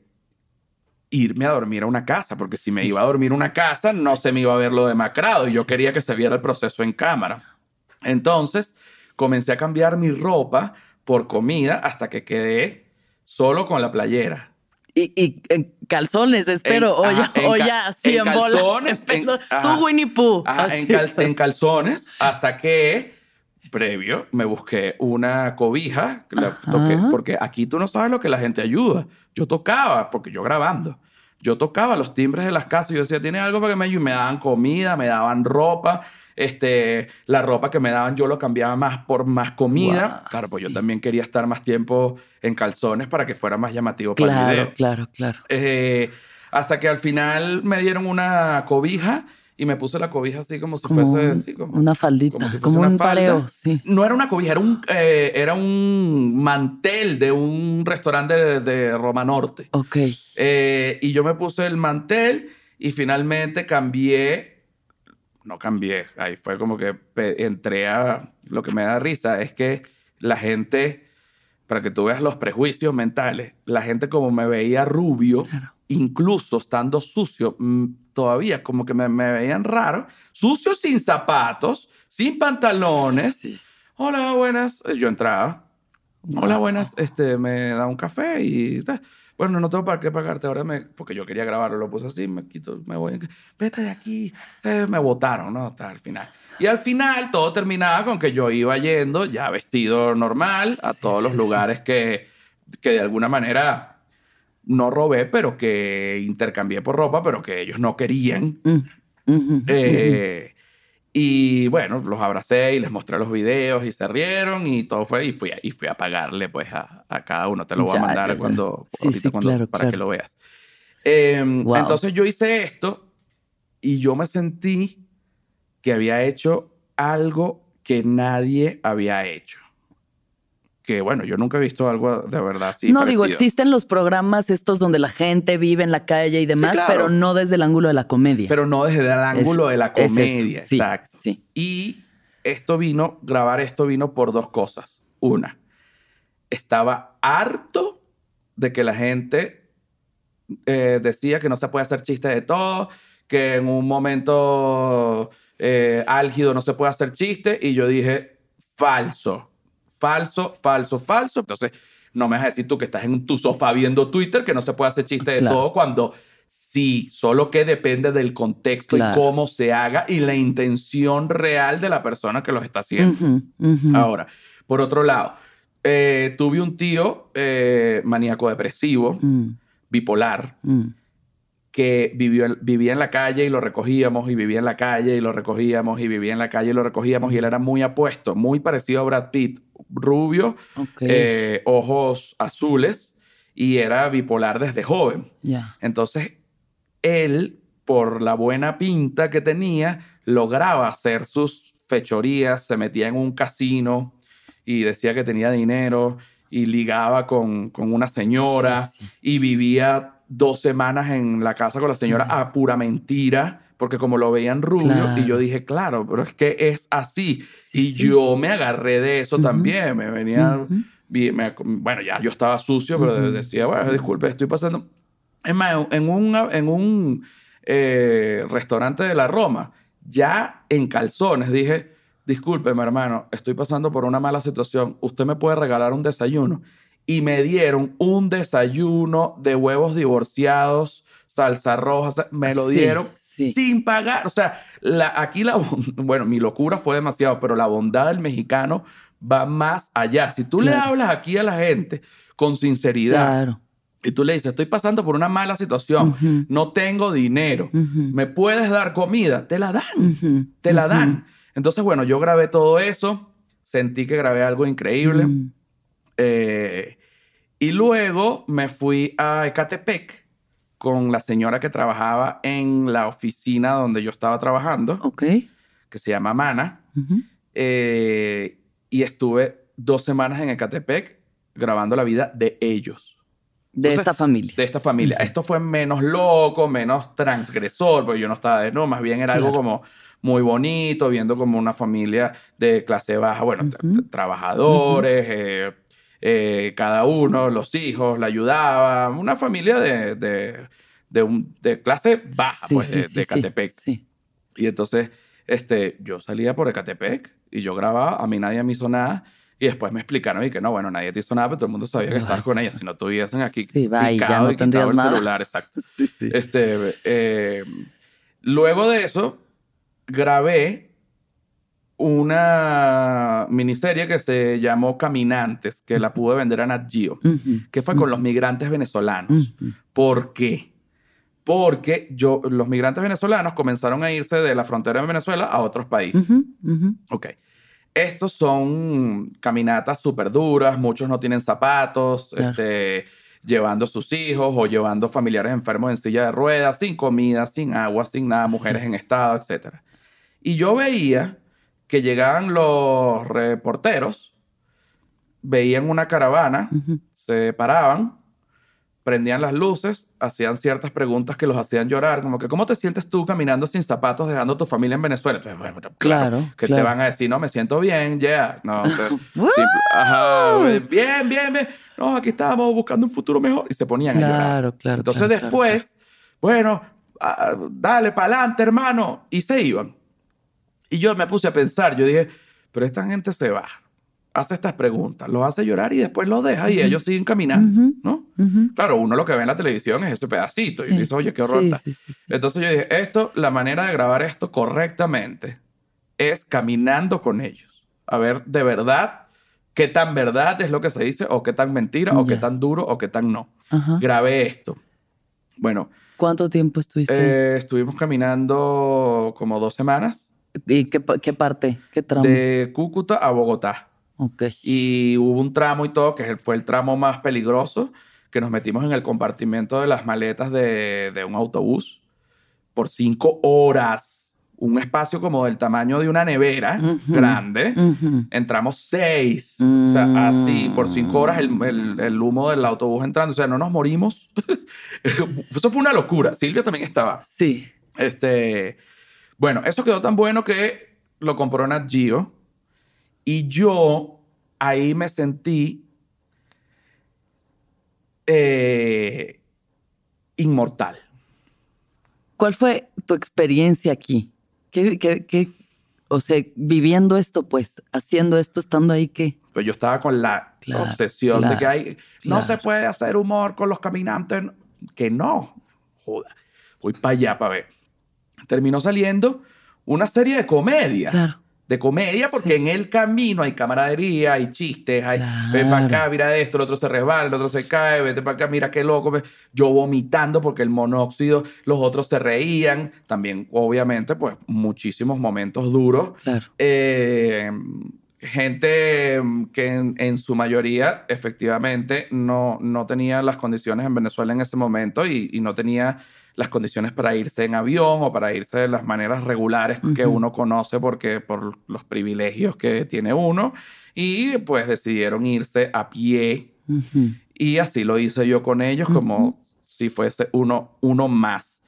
irme a dormir a una casa, porque si me iba a dormir a una casa, no se me iba a ver lo demacrado y yo quería que se viera el proceso en cámara. Entonces, comencé a cambiar mi ropa por comida hasta que quedé solo con la playera. Y, en calzones, espero, o, ya, o ya, en calzones, tú Winnie Pooh. en, calzones, hasta que previo me busqué una cobija, porque aquí tú no sabes lo que la gente ayuda. Yo tocaba, porque yo grabando, yo tocaba los timbres de las casas y yo decía, ¿tiene algo para que me ayude? Me daban comida, me daban ropa. Este, la ropa que me daban yo lo cambiaba más por más comida. claro, pues yo también quería estar más tiempo en calzones para que fuera más llamativo para el video. Claro, claro, eh, hasta que al final me dieron una cobija y me puse la cobija así como si fuese como, una faldita, como, un pareo, sí. No era una cobija, era un, eh, era un mantel de un restaurante de, Roma Norte. Ok. Eh, y yo me puse el mantel y finalmente cambié, no cambié, ahí fue como que entré a, lo que me da risa es que la gente, para que tú veas los prejuicios mentales, la gente como me veía rubio, incluso estando sucio, mm, todavía como que me, veían raro, sucio sin zapatos, sin pantalones. Hola, buenas. Eh, yo entraba. Hola, buenas. Este, me da un café y Bueno, no tengo para qué pagarte ahora, me, porque yo quería grabarlo, lo puse así, me quito, me voy. Vete de aquí. Eh, me votaron, ¿no? Hasta el final. Y al final todo terminaba con que yo iba yendo ya vestido normal a todos los lugares que, que de alguna manera no robé, pero que intercambié por ropa, pero que ellos no querían. Mm, eh, y bueno, los abracé y les mostré los videos y se rieron y todo fue. Y fui, y fui a pagarle pues a, cada uno. Te lo voy a mandar cuando, para que lo veas. Em, entonces yo hice esto y yo me sentí que había hecho algo que nadie había hecho que bueno, yo nunca he visto algo de verdad así. No digo, existen los programas estos donde la gente vive en la calle y demás, pero no desde el ángulo de la comedia. Pero no desde el ángulo de la comedia, exacto. Y esto vino, grabar esto vino por dos cosas. Una, estaba harto de que la gente eh, decía que no se puede hacer chiste de todo, que en un momento eh, álgido no se puede hacer chiste, y yo dije, falso falso, falso, falso. Entonces, no me vas a decir tú que estás en tu sofá viendo Twitter que no se puede hacer chiste de todo cuando sí, solo que depende del contexto y cómo se haga y la intención real de la persona que los está haciendo. Ahora, por otro lado, eh, tuve un tío eh, maníaco depresivo, mm. bipolar. Mm que vivió, vivía en la calle y lo recogíamos y vivía en la calle y lo recogíamos y vivía en la calle y lo recogíamos y él era muy apuesto, muy parecido a Brad Pitt, rubio, eh, ojos azules y era bipolar desde joven. Entonces, él, por la buena pinta que tenía, lograba hacer sus fechorías, se metía en un casino y decía que tenía dinero y ligaba con, con una señora y vivía dos semanas en la casa con la señora a pura mentira porque como lo veían rubio, y yo dije, claro, pero es que es así. y yo me agarré de eso también, me venía, bueno, ya yo estaba sucio, pero decía, bueno, disculpe, estoy pasando. Es más, en un, en un eh, restaurante de la Roma, ya en calzones, dije, disculpe, mi hermano, estoy pasando por una mala situación, usted me puede regalar un desayuno. Y me dieron un desayuno de huevos divorciados, salsa roja, me lo dieron sin pagar. O sea, la, aquí la, bueno, mi locura fue demasiado, pero la bondad del mexicano va más allá. Si tú le hablas aquí a la gente con sinceridad, y tú le dices, estoy pasando por una mala situación, no tengo dinero, ¿me puedes dar comida? Te la dan, te la dan. Entonces, bueno, yo grabé todo eso, sentí que grabé algo increíble. Eh, y luego me fui a Ecatepec con la señora que trabajaba en la oficina donde yo estaba trabajando, Ok. que se llama Mana. Eh, y estuve dos semanas en Ecatepec grabando la vida de ellos. De esta familia. De esta familia. Esto fue menos loco, menos transgresor, porque yo no estaba de no, más bien era algo como muy bonito, viendo como una familia de clase baja, bueno, trabajadores, eh, eh, cada uno, los hijos, la ayudaba, una familia de, de, de, un, de clase baja, pues, de, de Ecatepec. Y entonces, este, yo salía por Ecatepec y yo grababa, a mí nadie me hizo nada y después me explicaron y que no, bueno, nadie te hizo nada, pero todo el mundo sabía que estabas con ella. Si no estuviesen aquí sí, va, y ya no y tendrías el celular, exacto. Este, eh, luego de eso, grabé una miniserie que se llamó Caminantes, que la pude vender a Nat Geo, que fue con los migrantes venezolanos. ¿Por qué? Porque yo, los migrantes venezolanos comenzaron a irse de la frontera de Venezuela a otros países. Ok. Estos son caminatas súper duras, muchos no tienen zapatos, este, llevando a sus hijos o llevando familiares enfermos en silla de ruedas, sin comida, sin agua, sin nada, mujeres en estado, etc. Y yo veía que llegaban los reporteros, veían una caravana, se paraban, prendían las luces, hacían ciertas preguntas que los hacían llorar, como que, ¿cómo te sientes tú caminando sin zapatos, dejando a tu familia en Venezuela? Entonces, bueno, claro, que te van a decir, no, me siento bien, ya, no, ajá, bien, bien, bien, no, aquí estábamos buscando un futuro mejor y se ponían a llorar. Claro, claro. Entonces después, bueno, ah, dale para adelante, hermano, y se iban. Y yo me puse a pensar, yo dije, pero esta gente se va hace estas preguntas, los hace llorar y después los deja y ellos siguen caminando, ¿no? Claro, uno lo que ve en la televisión es ese pedacito y dice, oye, qué horror. Entonces yo dije, esto, la manera de grabar esto correctamente es caminando con ellos. A ver, de verdad, qué tan verdad es lo que se dice o qué tan mentira o qué tan duro o qué tan no. Grabé esto. Bueno. ¿Cuánto tiempo estuviste? Eh, estuvimos caminando como dos semanas. ¿Y qué, qué parte? ¿Qué tramo? De Cúcuta a Bogotá. Y hubo un tramo y todo, que fue el tramo más peligroso, que nos metimos en el compartimento de las maletas de, de un autobús por cinco horas. Un espacio como del tamaño de una nevera grande. Entramos seis. O sea, así, por cinco horas el, el, el, humo del autobús entrando. O sea, no nos morimos. eso fue una locura. Silvia también estaba. Sí. Este, bueno, eso quedó tan bueno que lo compró Nat Geo y yo ahí me sentí eh, inmortal. ¿Cuál fue tu experiencia aquí? ¿Qué, qué, o sea, viviendo esto, pues, haciendo esto, estando ahí, ¿qué? Pues yo estaba con la obsesión de que hay, no se puede hacer humor con los caminantes. Que no. Joda. Voy para allá para ver. Terminó saliendo una serie de comedia. Claro de comedia, porque en el camino hay camaradería, hay chistes, hay ven para acá, mira esto, el otro se resbala, el otro se cae, vete para acá, mira qué loco. Yo vomitando porque el monóxido, los otros se reían. También, obviamente, pues muchísimos momentos duros. Eh, gente que en, su mayoría efectivamente no, no tenía las condiciones en Venezuela en ese momento y, y no tenía las condiciones para irse en avión o para irse de las maneras regulares que uno conoce porque por los privilegios que tiene uno y pues decidieron irse a pie y así lo hice yo con ellos como si fuese uno, uno más.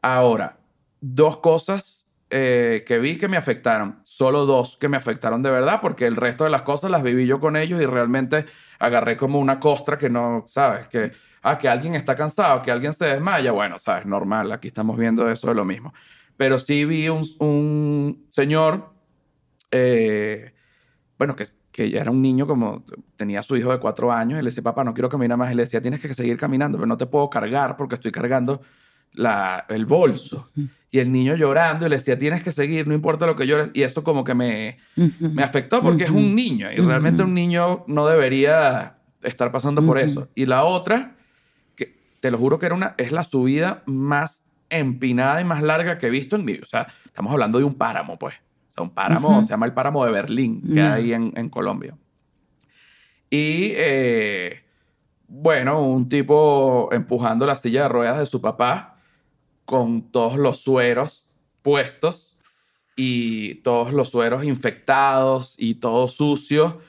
Ahora, dos cosas eh, que vi que me afectaron. Solo dos que me afectaron de verdad, porque el resto de las cosas las viví yo con ellos y realmente agarré como una costra que no, ¿sabes? Que, ah, que alguien está cansado, que alguien se desmaya. Bueno, ¿sabes? Normal, aquí estamos viendo eso de lo mismo. Pero sí vi un, un señor, eh, bueno, que, que ya era un niño como tenía su hijo de cuatro años y le decía, papá, no quiero caminar más. Y le decía, tienes que seguir caminando, pero no te puedo cargar porque estoy cargando la, el bolso. Y el niño llorando y le decía, tienes que seguir, no importa lo que llores. Y eso como que me, me afectó porque es un niño y realmente un niño no debería estar pasando por eso. Y la otra, te lo juro que era una, es la subida más empinada y más larga que he visto en mi vida. O sea, estamos hablando de un páramo, pues. O sea, un páramo, se llama el páramo de Berlín, que hay en, en, Colombia. Y eh, bueno, un tipo empujando la silla de ruedas de su papá con todos los sueros puestos y todos los sueros infectados y todo sucio.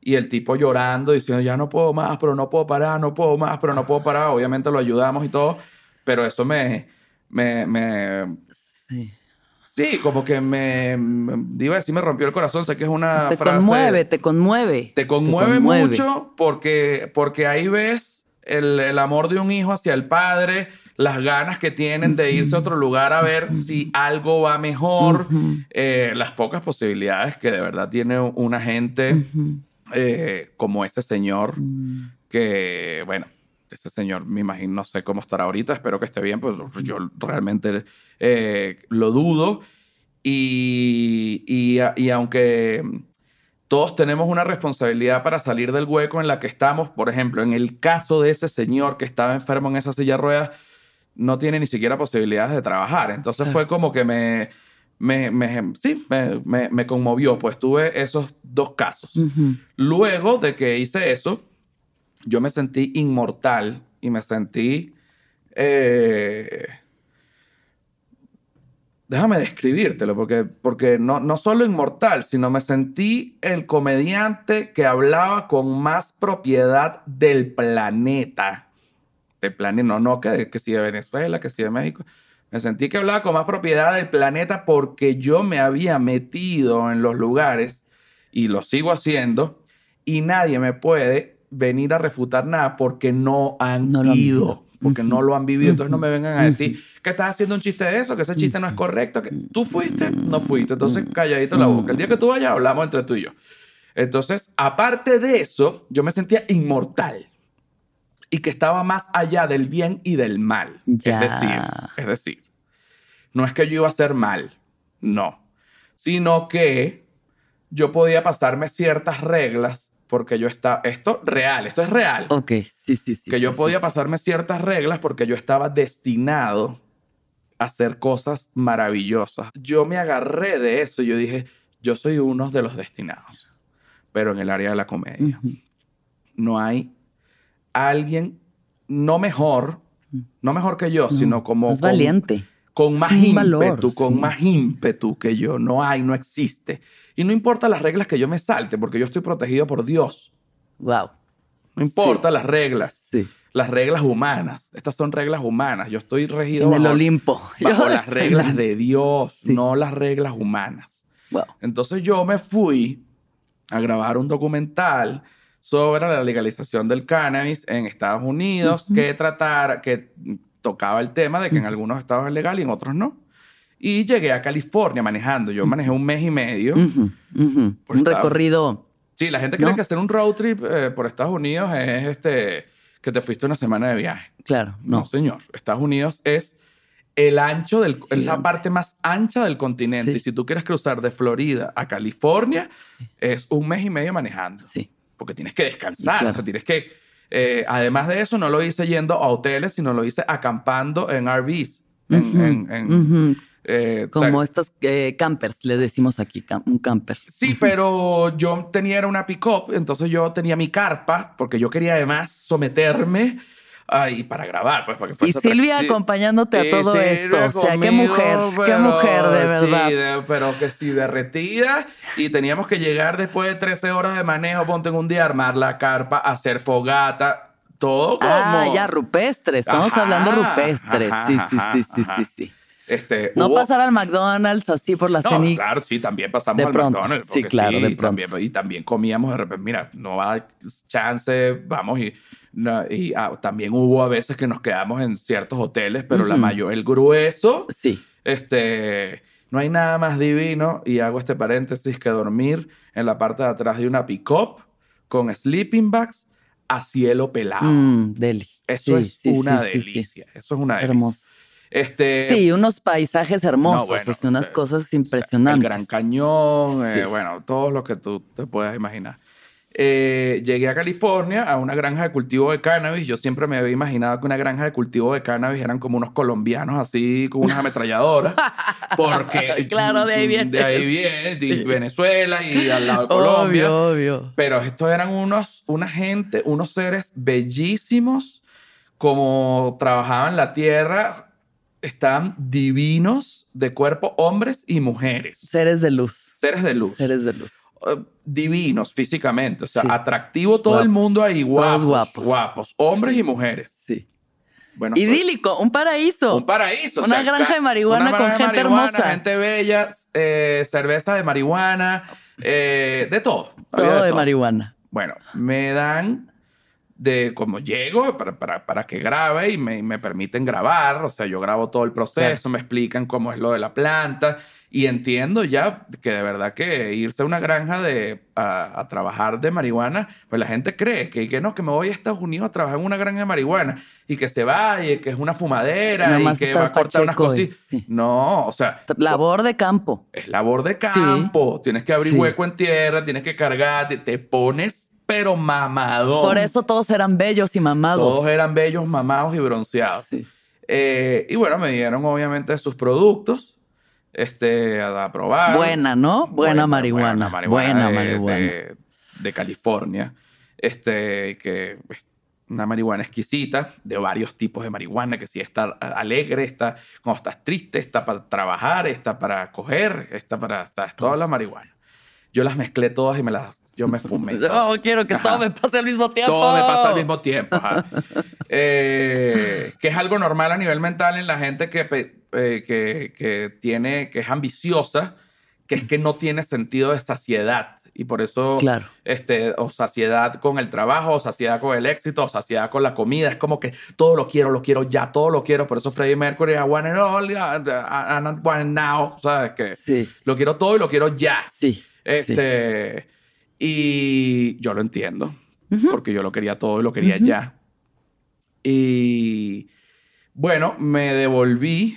Y el tipo llorando, diciendo, ya no puedo más, pero no puedo parar, no puedo más, pero no puedo parar. Obviamente lo ayudamos y todo, pero eso me... me, me sí. Sí, como que me, iba a decir, me rompió el corazón. Sé que es una te Conmueve, te conmueve, te conmueve. Te conmueve mucho porque, porque ahí ves el, el amor de un hijo hacia el padre, las ganas que tienen de irse a otro lugar a ver si algo va mejor, eh, las pocas posibilidades que de verdad tiene una gente eh, como ese señor, mm. que, bueno, ese señor me imagino, no sé cómo estará ahorita, espero que esté bien, pues yo realmente eh, lo dudo. Y, y, y aunque todos tenemos una responsabilidad para salir del hueco en la que estamos. Por ejemplo, en el caso de ese señor que estaba enfermo en esa silla de ruedas, no tiene ni siquiera posibilidades de trabajar. Entonces fue como que me, me, me sí, me, me, conmovió, pues tuve esos dos casos. Luego de que hice eso, yo me sentí inmortal y me sentí... Eh, déjame describírtelo, porque, porque no, no solo inmortal, sino me sentí el comediante que hablaba con más propiedad del planeta del planeta, no, no que, que si de Venezuela, que si de México. Me sentí que hablaba con más propiedad del planeta porque yo me había metido en los lugares y lo sigo haciendo y nadie me puede venir a refutar nada porque no han ido, porque no lo han vivido. Entonces no me vengan a decir que estás haciendo un chiste de eso, que ese chiste no es correcto, que tú fuiste, no fuiste. Entonces calladito la boca. El día que tú vayas hablamos entre tú y yo. Entonces, aparte de eso, yo me sentía inmortal y que estaba más allá del bien y del mal. Es decir, es decir, no es que yo iba a hacer mal, no, sino que yo podía pasarme ciertas reglas porque yo estaba, esto real, esto es real. Ok, sí, sí, sí. Que yo podía pasarme ciertas reglas porque yo estaba destinado a hacer cosas maravillosas. Yo me agarré de eso y yo dije, yo soy uno de los destinados, pero en el área de la comedia. No hay alguien no mejor, no mejor que yo, sino como... Es valiente. Con más ímpetu, con más ímpetu que yo. No hay, no existe. Y no importa las reglas que yo me salte, porque yo estoy protegido por Dios. Wow. No importa las reglas. Sí. Las reglas humanas. Estas son reglas humanas. Yo estoy regido en el Olimpo. Bajo las reglas de Dios, no las reglas humanas. Wow. Entonces yo me fui a grabar un documental sobre la legalización del cannabis en Estados Unidos, que tratara, que tocaba el tema de que en algunos estados es legal y en otros no. Y llegué a California manejando. Yo manejé un mes y medio. Un recorrido. Sí, la gente cree que hacer un road trip eh, por Estados Unidos es este que te fuiste una semana de viaje. Claro, no. señor. Estados Unidos es el ancho del, es la parte más ancha del continente. Y si tú quieres cruzar de Florida a California, es un mes y medio manejando. Sí porque tienes que descansar, o sea, tienes que... Eh, además de eso, no lo hice yendo a hoteles, sino lo hice acampando en RVs. Eh, Como estos eh, campers, le decimos aquí, un camper. Sí, pero yo tenía una pick-up, entonces yo tenía mi carpa, porque yo quería además someterme y para grabar, pues, para que Y Silvia acompañándote a todo esto. O sea, qué mujer, qué mujer, de verdad. Sí, pero que sí, derretida. Y teníamos que llegar después de 13 horas de manejo, ponte en un día, armar la carpa, hacer fogata, todo como... Ah, ya, rupestre. Estamos hablando rupestre. sí, sí, sí, sí, sí, sí. Este, no pasar al McDonald's así por la no, Claro, sí, también pasamos al McDonald's. Sí, claro, de pronto. También, y también comíamos de repente, mira, no va a dar chance, vamos y, y ah, también hubo a veces que nos quedamos en ciertos hoteles, pero la mayor, el grueso, sí. este, no hay nada más divino, y hago este paréntesis, que dormir en la parte de atrás de una pick-up con sleeping bags a cielo pelado. Mm. Eso es una delicia. Eso es una delicia. Hermoso. Este, sí, unos paisajes hermosos, unas eh, cosas impresionantes. El Gran Cañón, eh, bueno, todo lo que tú te puedas imaginar. Eh, llegué a California a una granja de cultivo de cannabis. Yo siempre me había imaginado que una granja de cultivo de cannabis eran como unos colombianos así, con unas ametralladoras. Porque. claro, de ahí viene. De ahí viene, de Venezuela y al lado de Colombia. Obvio, obvio. Pero estos eran unos, una gente, unos seres bellísimos, como trabajaban la tierra. Están divinos de cuerpo, hombres y mujeres. Seres de luz. Seres de luz. Seres de luz. Eh, divinos físicamente, o sea, atractivo todo el mundo ahí, guapos, guapos, guapos, hombres y mujeres. Sí. Bueno, pues, Idílico, un paraíso. Un paraíso. Una granja de marihuana con gente hermosa. Gente bella, eh, cerveza de marihuana, eh, de todo. Todo de, marihuana. Bueno, me dan de como llego para, para, para que grabe y me, me, permiten grabar, o sea, yo grabo todo el proceso, me explican cómo es lo de la planta y entiendo ya que de verdad que irse a una granja de, a, trabajar de marihuana, pues la gente cree que, que no, que me voy a Estados Unidos a trabajar en una granja de marihuana y que se vaya, que es una fumadera y que va a cortar unas cosas. No, o sea. Labor de campo. Es labor de campo. Tienes que abrir hueco en tierra, tienes que cargar, te, pones pero mamadón. Por eso todos eran bellos y mamados. Todos eran bellos, mamados y bronceados. Eh, y bueno, me dieron obviamente sus productos este, a probar. Buena, ¿no? Buena, marihuana. Buena marihuana. De, California. Este, que una marihuana exquisita, de varios tipos de marihuana, que si está alegre, está cuando estás triste, está para trabajar, está para coger, está para... Está, toda la marihuana. Yo las mezclé todas y me las... Yo me fumé. Yo quiero que todo me pase al mismo tiempo. Todo me pasa al mismo tiempo. Eh, que es algo normal a nivel mental en la gente que eh, que, que, tiene, que es ambiciosa, que es que no tiene sentido de saciedad. Y por eso, claro. este, o saciedad con el trabajo, o saciedad con el éxito, o saciedad con la comida. Es como que todo lo quiero, lo quiero ya, todo lo quiero. Por eso Freddie Mercury, I want it all, I want it now. ¿Sabes? Que sí. lo quiero todo y lo quiero ya. Sí. Este, Y yo lo entiendo, porque yo lo quería todo y lo quería ya. Y bueno, me devolví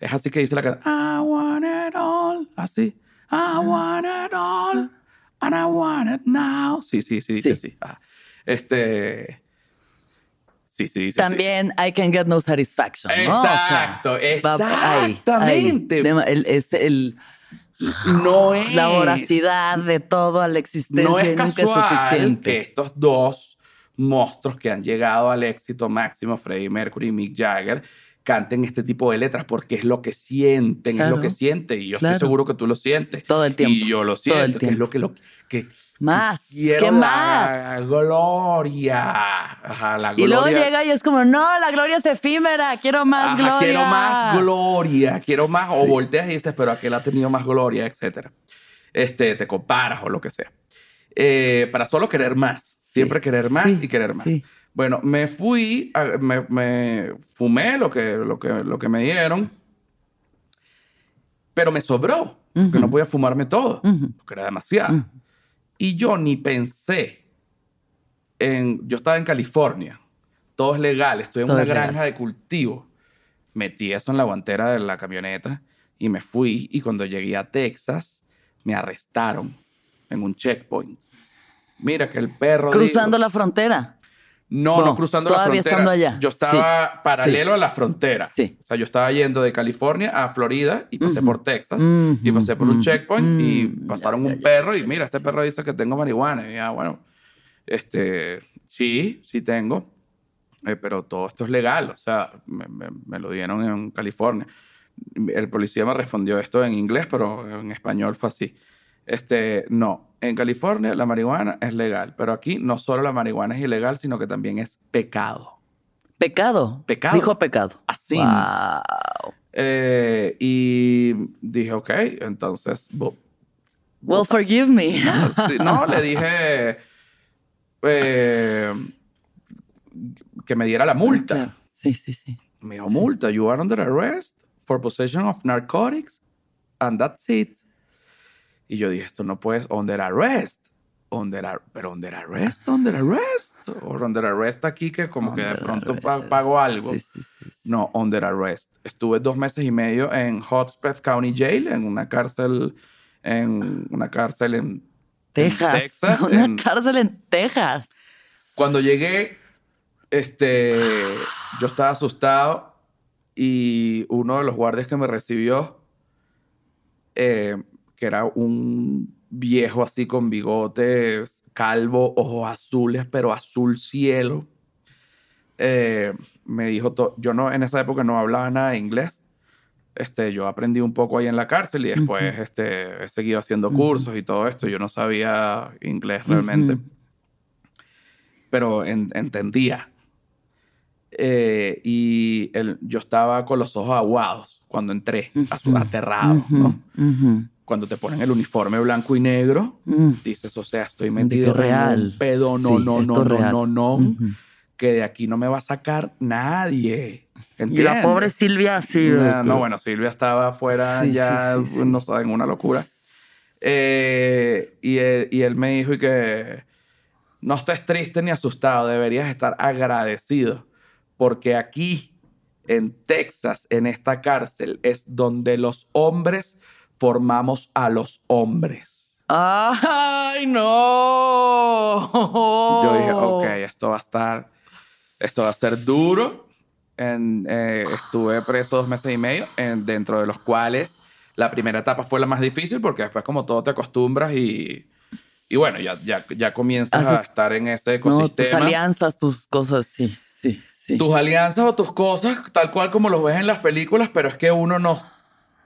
es así que dice la canción. I want it all. Así. I want it all. And I want it now. Sí, sí, sí, dice sí. Ah, este. Sí, sí, dice También I can get no satisfaction. Exacto, exactamente. es el, no es. La voracidad de todo a la existencia no es nunca es suficiente. que estos dos monstruos que han llegado al éxito máximo, Freddie Mercury y Mick Jagger, canten este tipo de letras porque es lo que sienten, es lo que sienten y yo estoy seguro que tú lo sientes. Todo el tiempo. Y yo lo siento, que es lo que lo que más, quiero ¿qué más? gloria. Ajá, la gloria. Y luego llega y es como, no, la gloria es efímera, quiero más gloria. Quiero más gloria, quiero más, o volteas y dices, pero aquel ha tenido más gloria, etcétera. Este, te comparas o lo que sea. Eh, para solo querer más, siempre querer más y querer más. Bueno, me fui, me, fumé lo que, lo, que, lo que me dieron, pero me sobró, porque no podía fumarme todo, porque era demasiado. Y yo ni pensé en, yo estaba en California, todo es legal, estoy en una granja de cultivo. Metí eso en la guantera de la camioneta y me fui. Y cuando llegué a Texas, me arrestaron en un checkpoint. Mira que el perro. Cruzando la frontera. No, no cruzando la frontera. estando allá. Yo estaba paralelo a la frontera. Sí. O sea, yo estaba yendo de California a Florida y pasé por Texas y pasé por un checkpoint y pasaron un perro y mira, este perro dice que tengo marihuana. Y ya, bueno, este, sí, sí tengo, eh, pero todo esto es legal. O sea, me, me, lo dieron en California. El policía me respondió esto en inglés, pero en español fue así. Este, no, en California la marihuana es legal, pero aquí no solo la marihuana es ilegal, sino que también es pecado. ¿Pecado? Pecado. Dijo pecado. Así. Wow. Eh, y dije, ok, entonces... Well, forgive me. No, le dije eh, que me diera la multa. Sí, sí, sí. Me dijo, multa, you are under arrest for possession of narcotics and that's it. Y yo dije, esto no puedes, under arrest. Under, pero under arrest, under arrest. O under arrest aquí que como que de pronto pago algo. no, under arrest. Estuve dos meses y medio en Hotspur County Jail, en una cárcel, en una cárcel en Texas. una cárcel en Texas. Cuando llegué, este, yo estaba asustado y uno de los guardias que me recibió eh, que era un viejo así con bigotes, calvo, ojos azules, pero azul cielo. Eh, me dijo, yo no, en esa época no hablaba nada de inglés. Este, yo aprendí un poco ahí en la cárcel y después este, he seguido haciendo cursos y todo esto. Yo no sabía inglés realmente, pero entendía. Eh, y yo estaba con los ojos aguados cuando entré, aterrado, ¿no? Cuando te ponen el uniforme blanco y negro, mm. dices, o sea, estoy metido real. en un pedo, no, no, no, no, no, no, que de aquí no me va a sacar nadie. Y la pobre Silvia sí. No, bueno, Silvia estaba afuera ya, no sé, en una locura. Eh, y, él, y él me dijo y que no estés triste ni asustado, deberías estar agradecido, porque aquí en Texas, en esta cárcel, es donde los hombres formamos a los hombres. ¡Ay, no! Yo dije, ok, esto va a estar, esto va a ser duro. En, eh, estuve preso dos meses y medio, dentro de los cuales la primera etapa fue la más difícil porque después como todo te acostumbras y, y bueno, ya, ya, ya comienzas a estar en ese ecosistema. tus alianzas, tus cosas, sí, sí, sí. Tus alianzas o tus cosas, tal cual como los ves en las películas, pero es que uno no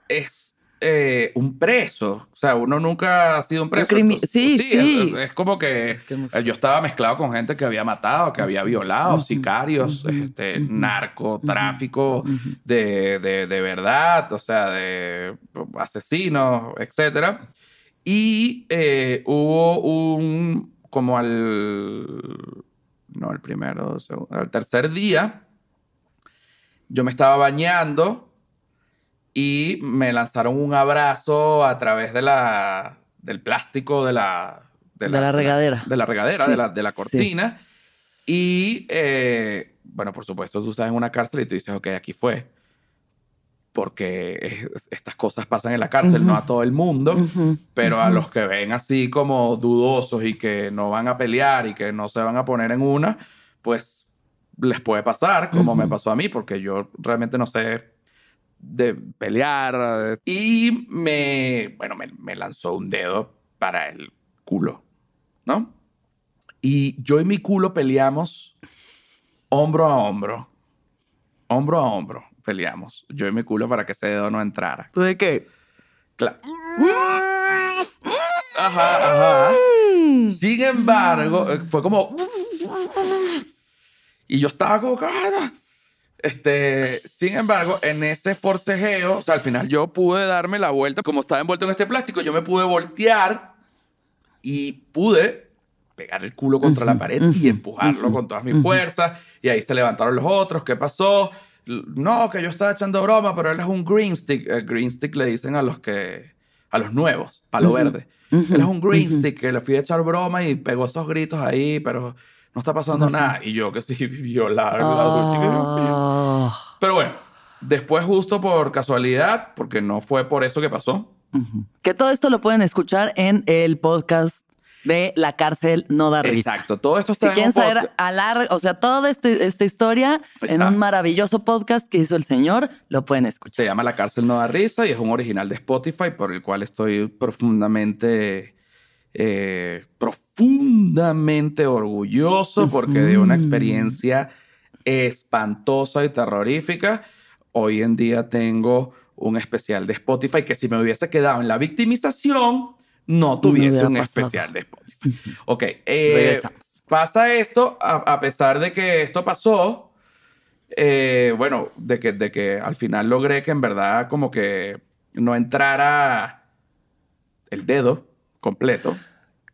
es eh, un preso. O sea, uno nunca ha sido un preso. sí, sí. Es, como que yo estaba mezclado con gente que había matado, que había violado, sicarios, este, narcotráfico de, de, verdad, o sea, de asesinos, etc. Y eh, hubo un, como al, no, el primero, al tercer día, yo me estaba bañando y me lanzaron un abrazo a través de la, del plástico de la... De la, regadera. De la regadera, de, la, de la cortina. Y, eh, bueno, por supuesto, tú estás en una cárcel y tú dices, ok, aquí fue. Porque estas cosas pasan en la cárcel, no a todo el mundo, pero a los que ven así como dudosos y que no van a pelear y que no se van a poner en una, pues les puede pasar, como me pasó a mí, porque yo realmente no sé de pelear y me, bueno, me, lanzó un dedo para el culo, ¿no? Y yo y mi culo peleamos hombro a hombro, hombro a hombro peleamos, yo y mi culo para que ese dedo no entrara. ¿Tú de qué? Claro. Ajá, ajá. Sin embargo, fue como... Y yo estaba como... Este, sin embargo, en ese forcejeo, o sea, al final yo pude darme la vuelta, como estaba envuelto en este plástico, yo me pude voltear y pude pegar el culo contra la pared y empujarlo con todas mis fuerzas. Y ahí se levantaron los otros. ¿Qué pasó? No, que yo estaba echando broma, pero él es un green stick. El green stick le dicen a los que, a los nuevos, palo verde. Él es un green stick que le fui a echar broma y pegó esos gritos ahí, pero no está pasando nada. Y yo que sí, violar. Ah. Pero bueno, después justo por casualidad, porque no fue por eso que pasó. Que todo esto lo pueden escuchar en el podcast de La cárcel no da risa. Exacto, todo esto está si quieren saber a o sea, toda este, esta historia en un maravilloso podcast que hizo el señor, lo pueden escuchar. Se llama La cárcel no da risa y es un original de Spotify por el cual estoy profundamente eh, profundamente orgulloso porque de una experiencia espantosa y terrorífica, hoy en día tengo un especial de Spotify que si me hubiese quedado en la victimización, no tuviese un especial de Spotify. Ok, eh, pasa esto, a, pesar de que esto pasó, eh, bueno, de que, de que al final logré que en verdad como que no entrara el dedo completo.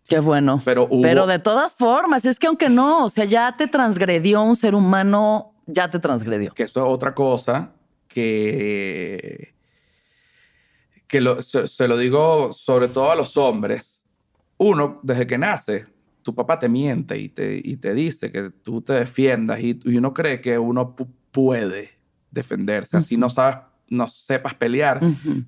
Qué bueno. Pero, Pero de todas formas, es que aunque no, o sea, ya te transgredió un ser humano, ya te transgredió. Que esto es otra cosa que, que se, lo digo sobre todo a los hombres. Uno, desde que nace, tu papá te miente y te, y te dice que tú te defiendas y, uno cree que uno puede defenderse. Así no sabes, no sepas pelear,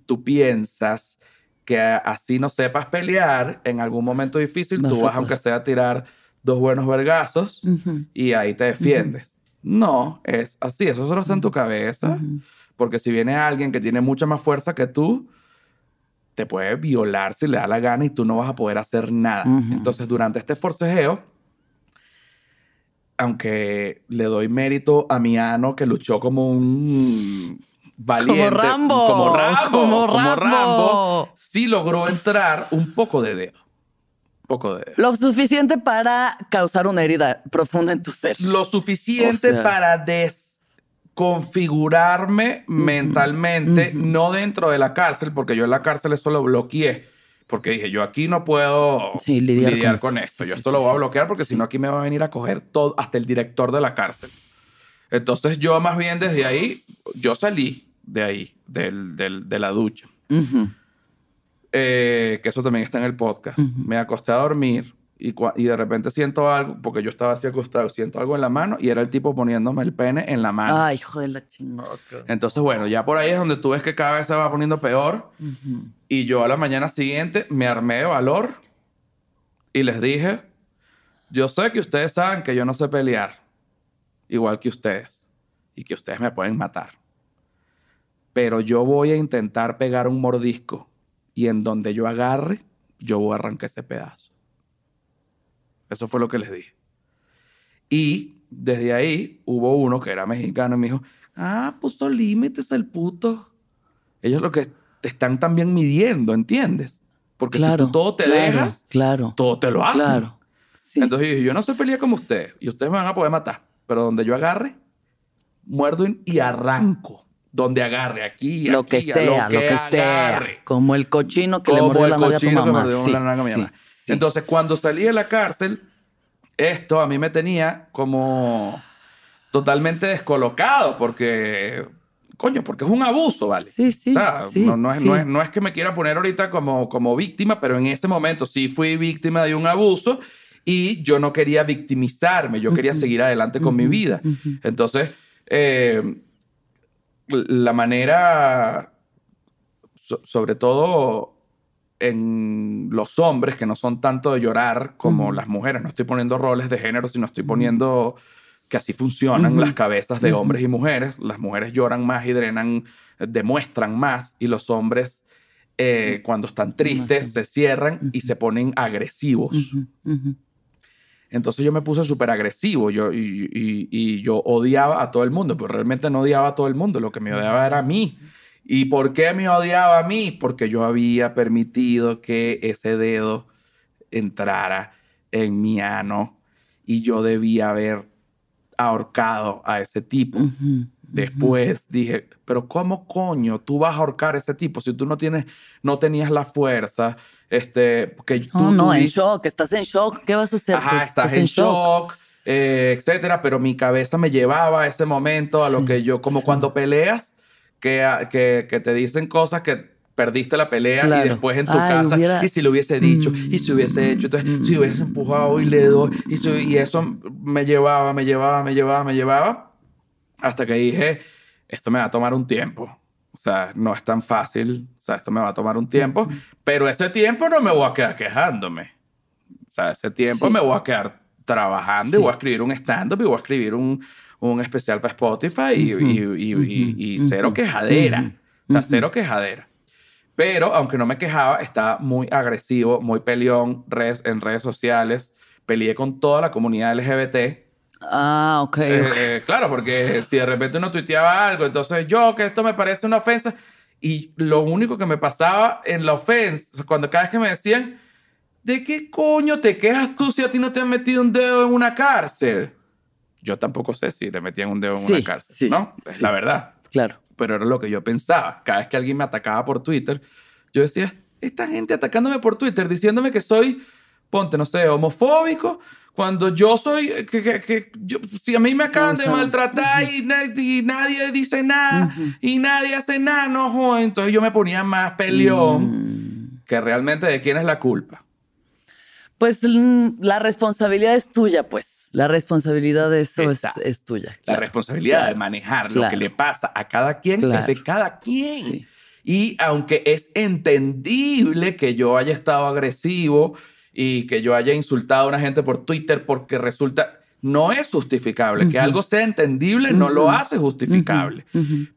tú piensas que así no sepas pelear, en algún momento difícil tú vas, aunque sea, a tirar dos buenos vergazos y ahí te defiendes. No, es así, eso solo está en tu cabeza, porque si viene alguien que tiene mucha más fuerza que tú, te puede violar si le da la gana y tú no vas a poder hacer nada. Entonces, durante este forcejeo, aunque le doy mérito a mi ano que luchó como un valiente. Como Rambo. Como Rambo. Como Rambo. sí logró entrar un poco de dedo. Poco de dedo. Lo suficiente para causar una herida profunda en tu ser. Lo suficiente para desconfigurarme mentalmente, no dentro de la cárcel, porque yo en la cárcel eso lo bloqueé. Porque dije, yo aquí no puedo lidiar, con, esto. Yo esto lo voy a bloquear porque si no aquí me va a venir a coger todo, hasta el director de la cárcel. Entonces yo más bien desde ahí, yo salí de ahí, del, del, de la ducha. Eh, que eso también está en el podcast. Me acosté a dormir y, y, de repente siento algo, porque yo estaba así acostado, siento algo en la mano y era el tipo poniéndome el pene en la mano. Ay, hijo de la chingada. Entonces, bueno, ya por ahí es donde tú ves que cada vez se va poniendo peor. Y yo a la mañana siguiente me armé de valor y les dije, yo sé que ustedes saben que yo no sé pelear igual que ustedes y que ustedes me pueden matar. Pero yo voy a intentar pegar un mordisco y en donde yo agarre, yo voy a arrancar ese pedazo. Eso fue lo que les dije. Y desde ahí hubo uno que era mexicano y me dijo, ah, puso límites el puto. Ellos lo que te están también midiendo, ¿entiendes? Porque si tú todo te dejas, claro, todo te lo hacen. Claro. Entonces yo dije, yo no sé pelear como ustedes y ustedes me van a poder matar pero donde yo agarre, muerdo y arranco. Donde agarre, aquí, lo que sea, lo que, sea. Como el cochino que le mordió la nalga a tu mamá. Sí, Entonces, cuando salí de la cárcel, esto a mí me tenía como totalmente descolocado porque coño, porque es un abuso, ¿vale? Sí, sí. O sea, no, es, no, es, no, es, que me quiera poner ahorita como, como víctima, pero en ese momento sí fui víctima de un abuso y yo no quería victimizarme, yo quería seguir adelante con mi vida. Entonces, eh, la manera, sobre todo en los hombres, que no son tanto de llorar como las mujeres, no estoy poniendo roles de género, sino estoy poniendo que así funcionan las cabezas de hombres y mujeres. Las mujeres lloran más y drenan, demuestran más, y los hombres eh, cuando están tristes se cierran y se ponen agresivos. Entonces yo me puse súper agresivo yo, y, yo odiaba a todo el mundo, pero realmente no odiaba a todo el mundo, lo que me odiaba era a mí. ¿Y por qué me odiaba a mí? Porque yo había permitido que ese dedo entrara en mi ano y yo debía haber ahorcado a ese tipo. Después dije, pero ¿cómo coño tú vas a ahorcar a ese tipo si tú no tienes, no tenías la fuerza? Este, que tú, no, no, en shock, estás en shock, ¿qué vas a hacer? Ajá, pues, estás, en, shock, eh, etcétera, pero mi cabeza me llevaba a ese momento, a lo que yo, como cuando peleas, que, que, que, te dicen cosas que perdiste la pelea y después en tu casa, y si lo hubiese dicho, y si hubiese hecho, entonces, si hubiese empujado y le doy, y, y eso me llevaba, me llevaba, me llevaba, me llevaba hasta que dije, esto me va a tomar un tiempo. O sea, no es tan fácil. O sea, esto me va a tomar un tiempo. Pero ese tiempo no me voy a quedar quejándome. O sea, ese tiempo me voy a quedar trabajando y voy a escribir un stand-up y voy a escribir un, un especial para Spotify y, y, y, cero quejadera. O sea, cero quejadera. Pero, aunque no me quejaba, estaba muy agresivo, muy peleón redes, en redes sociales. Peleé con toda la comunidad LGBT Ah, ok. Eh, claro, porque si de repente uno tuiteaba algo, entonces yo, que esto me parece una ofensa, y lo único que me pasaba en la ofensa, cuando cada vez que me decían, ¿de qué coño te quejas tú si a ti no te han metido un dedo en una cárcel? yo tampoco sé si le metían un dedo en una cárcel, ¿no? Es la verdad. Claro. Pero era lo que yo pensaba. Cada vez que alguien me atacaba por Twitter, yo decía, esta gente atacándome por Twitter, diciéndome que soy, ponte, no sé, homofóbico, cuando yo soy, que, si a mí me acaban de maltratar y, nadie dice nada y nadie hace nada, no, entonces yo me ponía más peleón mm. que realmente de quién es la culpa. Pues la responsabilidad es tuya, pues. La responsabilidad de eso es, tuya. La responsabilidad de manejar lo que le pasa a cada quien es de cada quien. Y aunque es entendible que yo haya estado agresivo y que yo haya insultado a una gente por Twitter porque resulta, no es justificable. Que algo sea entendible no lo hace justificable.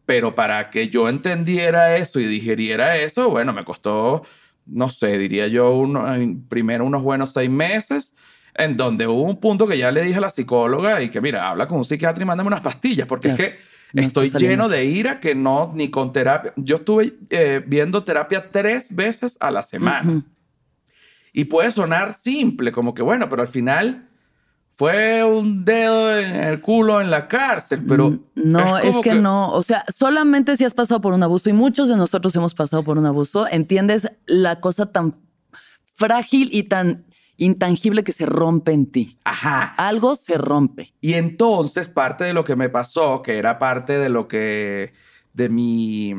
Pero para que yo entendiera eso y digeriera eso, bueno, me costó, no sé, diría yo, uno, primero unos buenos seis meses en donde hubo un punto que ya le dije a la psicóloga y que, mira, habla con un psiquiatra y mándame unas pastillas, porque es que estoy lleno de ira que no, ni con terapia. Yo estuve eh, viendo terapia tres veces a la semana. Y puede sonar simple, como que, bueno, pero al final fue un dedo en el culo en la cárcel, pero... No, es, que, no, o sea, solamente si has pasado por un abuso, y muchos de nosotros hemos pasado por un abuso, entiendes la cosa tan frágil y tan intangible que se rompe en ti. Ajá. Algo se rompe. Y entonces parte de lo que me pasó, que era parte de lo que, de mi,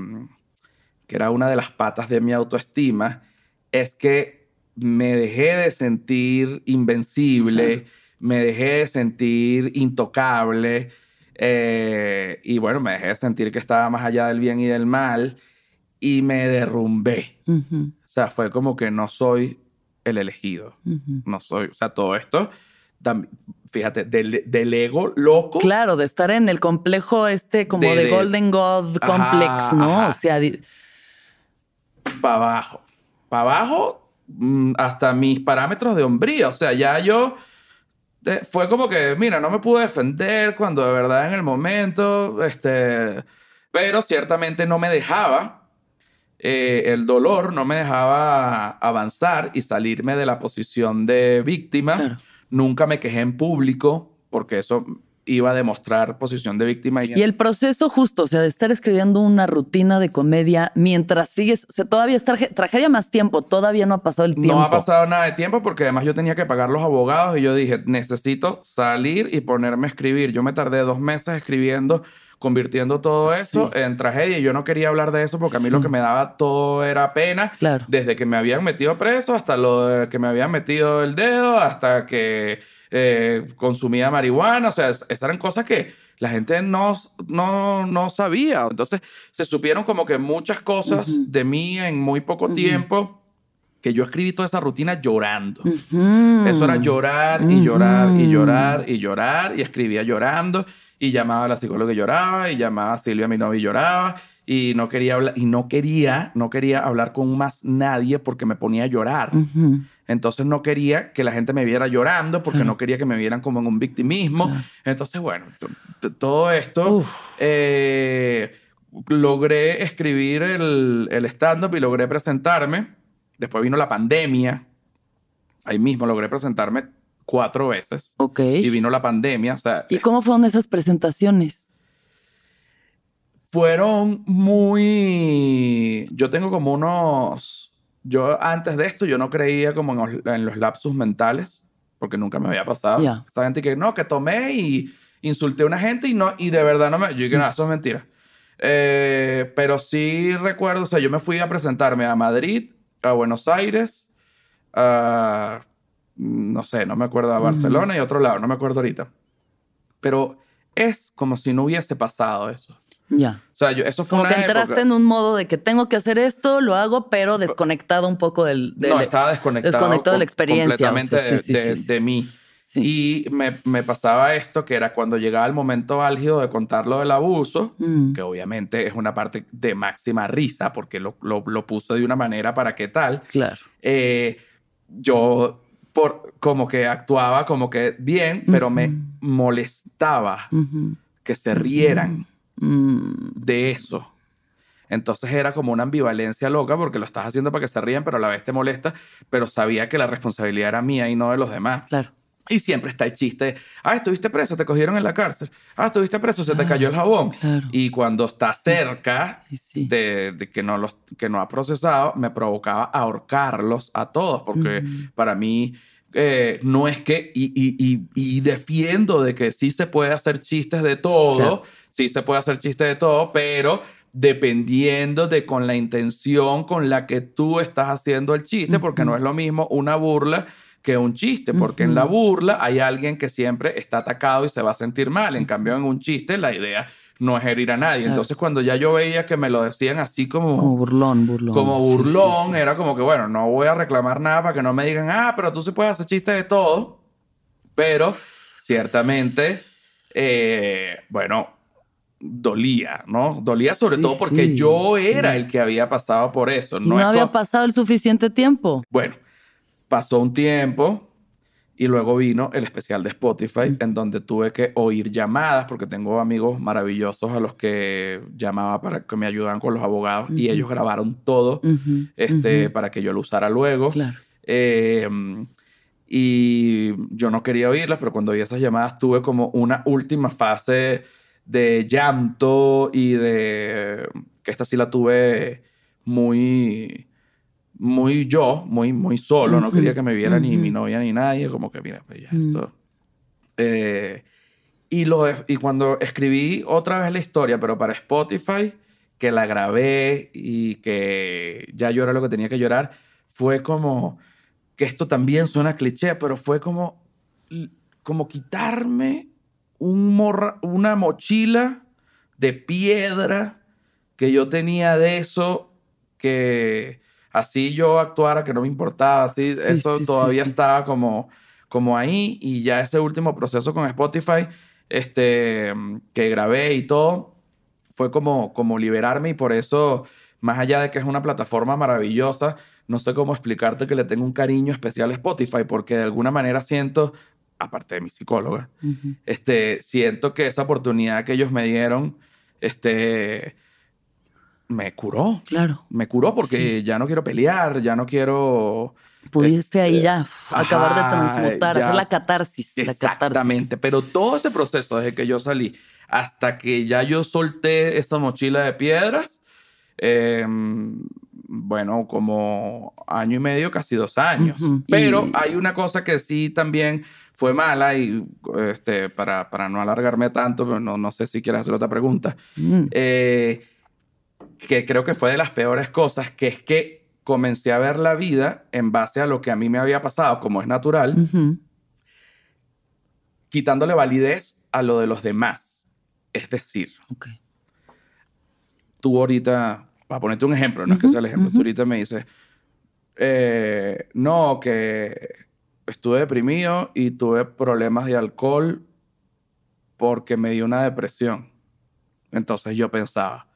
que era una de las patas de mi autoestima, es que me dejé de sentir invencible, me dejé de sentir intocable. Eh, y bueno, me dejé de sentir que estaba más allá del bien y del mal y me derrumbé. O sea, fue como que no soy el elegido. No soy, o sea, todo esto, fíjate, del, ego loco. Claro, de estar en el complejo este como de, Golden God Complex, ¿no? O sea, para abajo, para abajo hasta mis parámetros de hombría, o sea, ya yo fue como que, mira, no me pude defender cuando de verdad en el momento, este, pero ciertamente no me dejaba eh, el dolor no me dejaba avanzar y salirme de la posición de víctima. Nunca me quejé en público porque eso iba a demostrar posición de víctima. Y, el proceso justo, o sea, de estar escribiendo una rutina de comedia mientras sigues, o sea, todavía es tragedia más tiempo, todavía no ha pasado el tiempo. No ha pasado nada de tiempo porque además yo tenía que pagar los abogados y yo dije, necesito salir y ponerme a escribir. Yo me tardé dos meses escribiendo convirtiendo todo eso en tragedia. Y yo no quería hablar de eso porque a mí lo que me daba todo era pena. Claro. Desde que me habían metido preso hasta lo que me habían metido el dedo, hasta que eh, consumía marihuana. O sea, esas eran cosas que la gente no, no, no sabía. Entonces se supieron como que muchas cosas de mí en muy poco tiempo que yo escribí toda esa rutina llorando. Eso era llorar y llorar y llorar y llorar y escribía llorando y llamaba a la psicóloga y lloraba, y llamaba a Silvia, mi novia, y lloraba, y no quería hablar, y no quería, no quería hablar con más nadie porque me ponía a llorar. Entonces no quería que la gente me viera llorando porque no quería que me vieran como en un victimismo. Entonces, bueno, todo esto, eh, logré escribir el, el stand-up y logré presentarme. Después vino la pandemia. Ahí mismo logré presentarme cuatro veces. Ok. Y vino la pandemia. O sea, ¿Y cómo fueron esas presentaciones? Fueron muy... Yo tengo como unos... Yo antes de esto, yo no creía como en los, lapsus mentales, porque nunca me había pasado. Esa gente que no, que tomé y insulté a una gente y, no, y de verdad no me... Yo dije, no, eso es mentira. Eh, pero sí recuerdo, o sea, yo me fui a presentarme a Madrid, a Buenos Aires, a no sé, no me acuerdo, a Barcelona y otro lado, no me acuerdo ahorita. Pero es como si no hubiese pasado eso. Ya. O sea, yo, eso fue Como que entraste en un modo de que tengo que hacer esto, lo hago, pero desconectado un poco del... no, estaba desconectado. Desconectado de la experiencia. Completamente de, mí. Y me, me, pasaba esto, que era cuando llegaba el momento álgido de contar lo del abuso, mm. que obviamente es una parte de máxima risa, porque lo, lo, lo puso de una manera para qué tal. Claro. Eh, yo como que actuaba como que bien, pero me molestaba que se rieran mm. de eso. Entonces era como una ambivalencia loca porque lo estás haciendo para que se rían, pero a la vez te molesta, pero sabía que la responsabilidad era mía y no de los demás. Claro. Y siempre está el chiste, ah, estuviste preso, te cogieron en la cárcel, ah, estuviste preso, se te cayó el jabón. Y cuando está cerca De, que, no los, que no ha procesado, me provocaba ahorcarlos a todos, porque para mí eh, no es que, y, y, y, defiendo de que sí se puede hacer chistes de todo, sí se puede hacer chistes de todo, pero dependiendo de con la intención con la que tú estás haciendo el chiste, porque no es lo mismo una burla que un chiste, porque en la burla hay alguien que siempre está atacado y se va a sentir mal. En cambio, en un chiste la idea no es herir a nadie. Entonces, cuando ya yo veía que me lo decían así como... Como burlón, burlón. Como burlón, era como que, bueno, no voy a reclamar nada para que no me digan, ah, pero tú sí puedes hacer chistes de todo. Pero, ciertamente, eh, bueno, dolía, ¿no? Dolía sobre todo porque yo era el que había pasado por eso. no, había pasado el suficiente tiempo. Bueno, pasó un tiempo y luego vino el especial de Spotify en donde tuve que oír llamadas porque tengo amigos maravillosos a los que llamaba para que me ayudaran con los abogados y ellos grabaron todo este, para que yo lo usara luego. Claro. Em, y yo no quería oírlas, pero cuando oí esas llamadas tuve como una última fase de llanto y de que esta sí la tuve muy muy yo, muy muy solo, no quería que me viera ni mi novia ni nadie, como que mira, pues ya mm. esto. Eh, y, lo, y cuando escribí otra vez la historia, pero para Spotify, que la grabé y que ya lloré lo que tenía que llorar, fue como que esto también suena cliché, pero fue como, como quitarme un morra, una mochila de piedra que yo tenía de eso, que así yo actuara, que no me importaba, así, eso todavía estaba como, como ahí. Y ya ese último proceso con Spotify, este, que grabé y todo, fue como, como liberarme y por eso, más allá de que es una plataforma maravillosa, no sé cómo explicarte que le tengo un cariño especial a Spotify, porque de alguna manera siento, aparte de mi psicóloga, este, siento que esa oportunidad que ellos me dieron, este, me curó. Claro. Me curó porque ya no quiero pelear, ya no quiero... Pudiste ahí ya acabar de transmutar, hacer la catarsis. Exactamente, pero todo ese proceso desde que yo salí hasta que ya yo solté esta mochila de piedras, em, bueno, como año y medio, casi dos años. Pero hay una cosa que sí también fue mala y este, para, para no alargarme tanto, pero no, no sé si quieres hacer otra pregunta, mm. eh, que creo que fue de las peores cosas, que es que comencé a ver la vida en base a lo que a mí me había pasado, como es natural, quitándole validez a lo de los demás. Es decir, tú ahorita, para ponerte un ejemplo, no es que sea el ejemplo, tú ahorita me dices, eh, no, que estuve deprimido y tuve problemas de alcohol porque me dio una depresión. Entonces yo pensaba,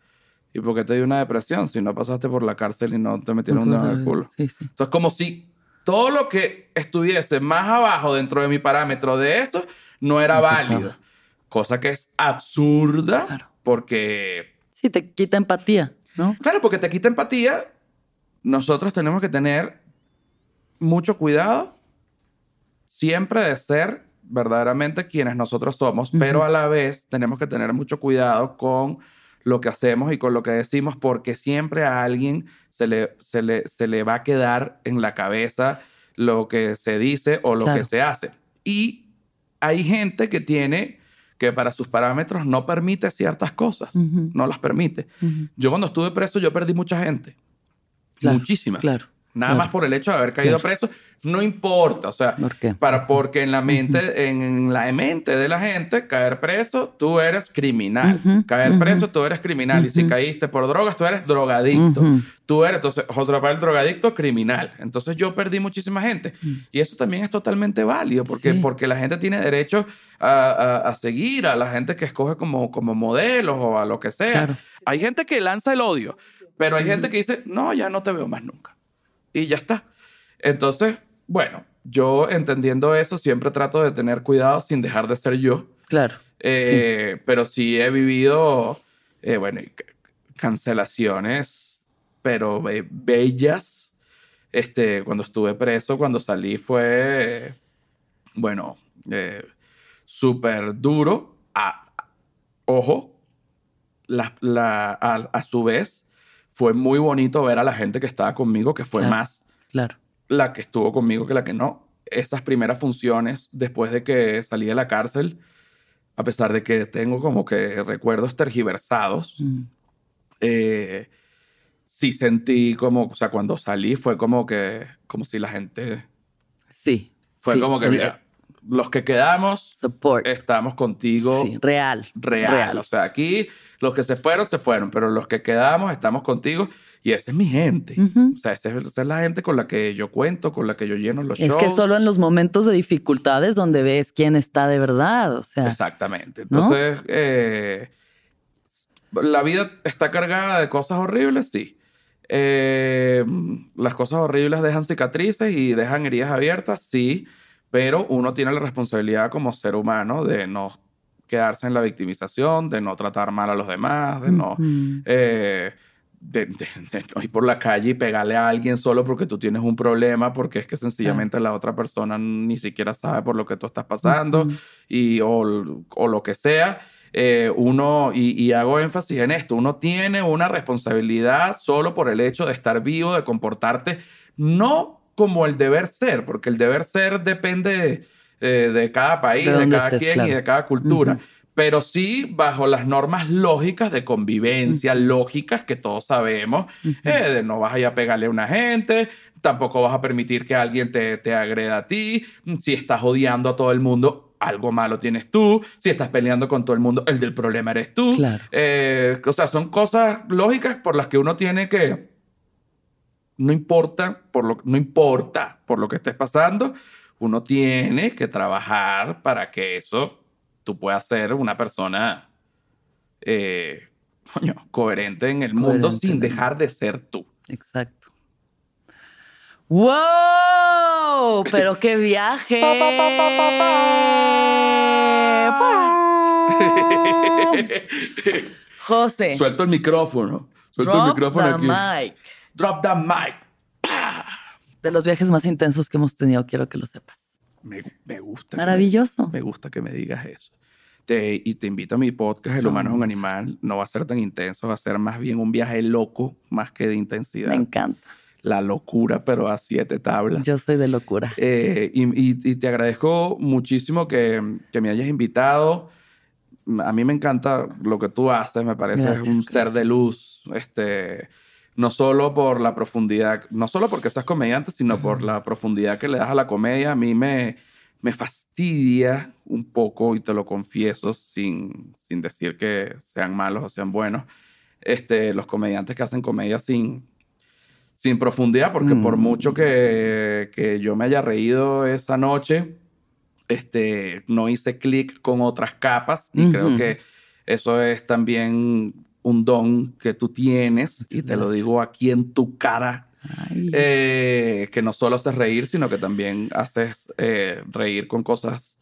¿y por qué te dio una depresión si no pasaste por la cárcel y no te metieron un dedo en el culo? Entonces como si todo lo que estuviese más abajo dentro de mi parámetro de eso no era válido. Cosa que es absurda porque... Sí, te quita empatía, ¿no? Claro, porque te quita empatía. Nosotros tenemos que tener mucho cuidado siempre de ser verdaderamente quienes nosotros somos, pero a la vez tenemos que tener mucho cuidado con lo que hacemos y con lo que decimos, porque siempre a alguien se le, se le, se le va a quedar en la cabeza lo que se dice o lo que se hace. Y hay gente que tiene que para sus parámetros no permite ciertas cosas, no las permite. Yo cuando estuve preso, yo perdí mucha gente. Muchísima. Claro. Nada más por el hecho de haber caído preso no importa, o sea, para porque en la mente, en la mente de la gente, caer preso, tú eres criminal. caer preso, tú eres criminal. Y si caíste por drogas, tú eres drogadicto. Tú eres, entonces, José Rafael drogadicto, criminal. Entonces yo perdí muchísima gente. Y eso también es totalmente válido, porque, porque la gente tiene derecho a, a, seguir a la gente que escoge como, como modelos o a lo que sea. Hay gente que lanza el odio, pero hay gente que dice, no, ya no te veo más nunca. Y ya está. Entonces, bueno, yo entendiendo eso siempre trato de tener cuidado sin dejar de ser yo. Claro. Eh, pero sí he vivido, eh, bueno, cancelaciones, pero bellas. Este, cuando estuve preso, cuando salí fue bueno, eh, súper duro. A, ojo, la, a, su vez, fue muy bonito ver a la gente que estaba conmigo, que fue más claro. la que estuvo conmigo que la que no. Esas primeras funciones, después de que salí de la cárcel, a pesar de que tengo como que recuerdos tergiversados, mm. eh, sí sentí como, o sea, cuando salí fue como que, como si la gente... Sí. Fue como que, mira, los que quedamos, support. estamos contigo. Sí, real, real. O sea, aquí los que se fueron, se fueron, pero los que quedamos, estamos contigo. Y esa es mi gente. O sea, esa es, la gente con la que yo cuento, con la que yo lleno los shows. Es que solo en los momentos de dificultades donde ves quién está de verdad. O sea, Exactamente. Entonces, eh, la vida está cargada de cosas horribles, sí. Eh, las cosas horribles dejan cicatrices y dejan heridas abiertas, sí. Pero uno tiene la responsabilidad como ser humano de no quedarse en la victimización, de no tratar mal a los demás, de no, eh, de, ir por la calle y pegarle a alguien solo porque tú tienes un problema, porque es que sencillamente la otra persona ni siquiera sabe por lo que tú estás pasando y, o, lo que sea. Eh, uno, y, y, hago énfasis en esto, uno tiene una responsabilidad solo por el hecho de estar vivo, de comportarte, no como el deber ser, porque el deber ser depende eh, de cada país, de, cada quien y de cada cultura. Pero sí bajo las normas lógicas de convivencia, lógicas que todos sabemos, eh, de no vas a ir a pegarle a una gente, tampoco vas a permitir que alguien te, te agreda a ti, si estás odiando a todo el mundo, algo malo tienes tú. Si estás peleando con todo el mundo, el del problema eres tú. Eh, o sea, son cosas lógicas por las que uno tiene que. No importa por lo, no importa por lo que estés pasando, uno tiene que trabajar para que eso tú puedas ser una persona eh, coherente en el mundo sin dejar de ser tú. Exacto. ¡Wow! ¡Pero qué viaje! José. Suelto el micrófono. Suelto Drop el micrófono the Mic. Drop the mic de los viajes más intensos que hemos tenido, quiero que lo sepas. Me, gusta. Maravilloso. Me, gusta que me digas eso. Te, y te invito a mi podcast, El humano es un animal. No va a ser tan intenso, va a ser más bien un viaje loco, más que de intensidad. Me encanta. La locura, pero a siete tablas. Yo soy de locura. Eh, y, te agradezco muchísimo que, me hayas invitado. A mí me encanta lo que tú haces, me parece un ser de luz. Este, no solo por la profundidad, no solo porque estás comediante, sino por la profundidad que le das a la comedia. A mí me, me fastidia un poco, y te lo confieso, sin, sin decir que sean malos o sean buenos, este, los comediantes que hacen comedia sin, sin profundidad, porque por mm. mucho que, que, yo me haya reído esa noche, este, no hice clic con otras capas y creo que eso es también un don que tú tienes, y te lo digo aquí en tu cara, eh, que no solo haces reír, sino que también haces eh, reír con cosas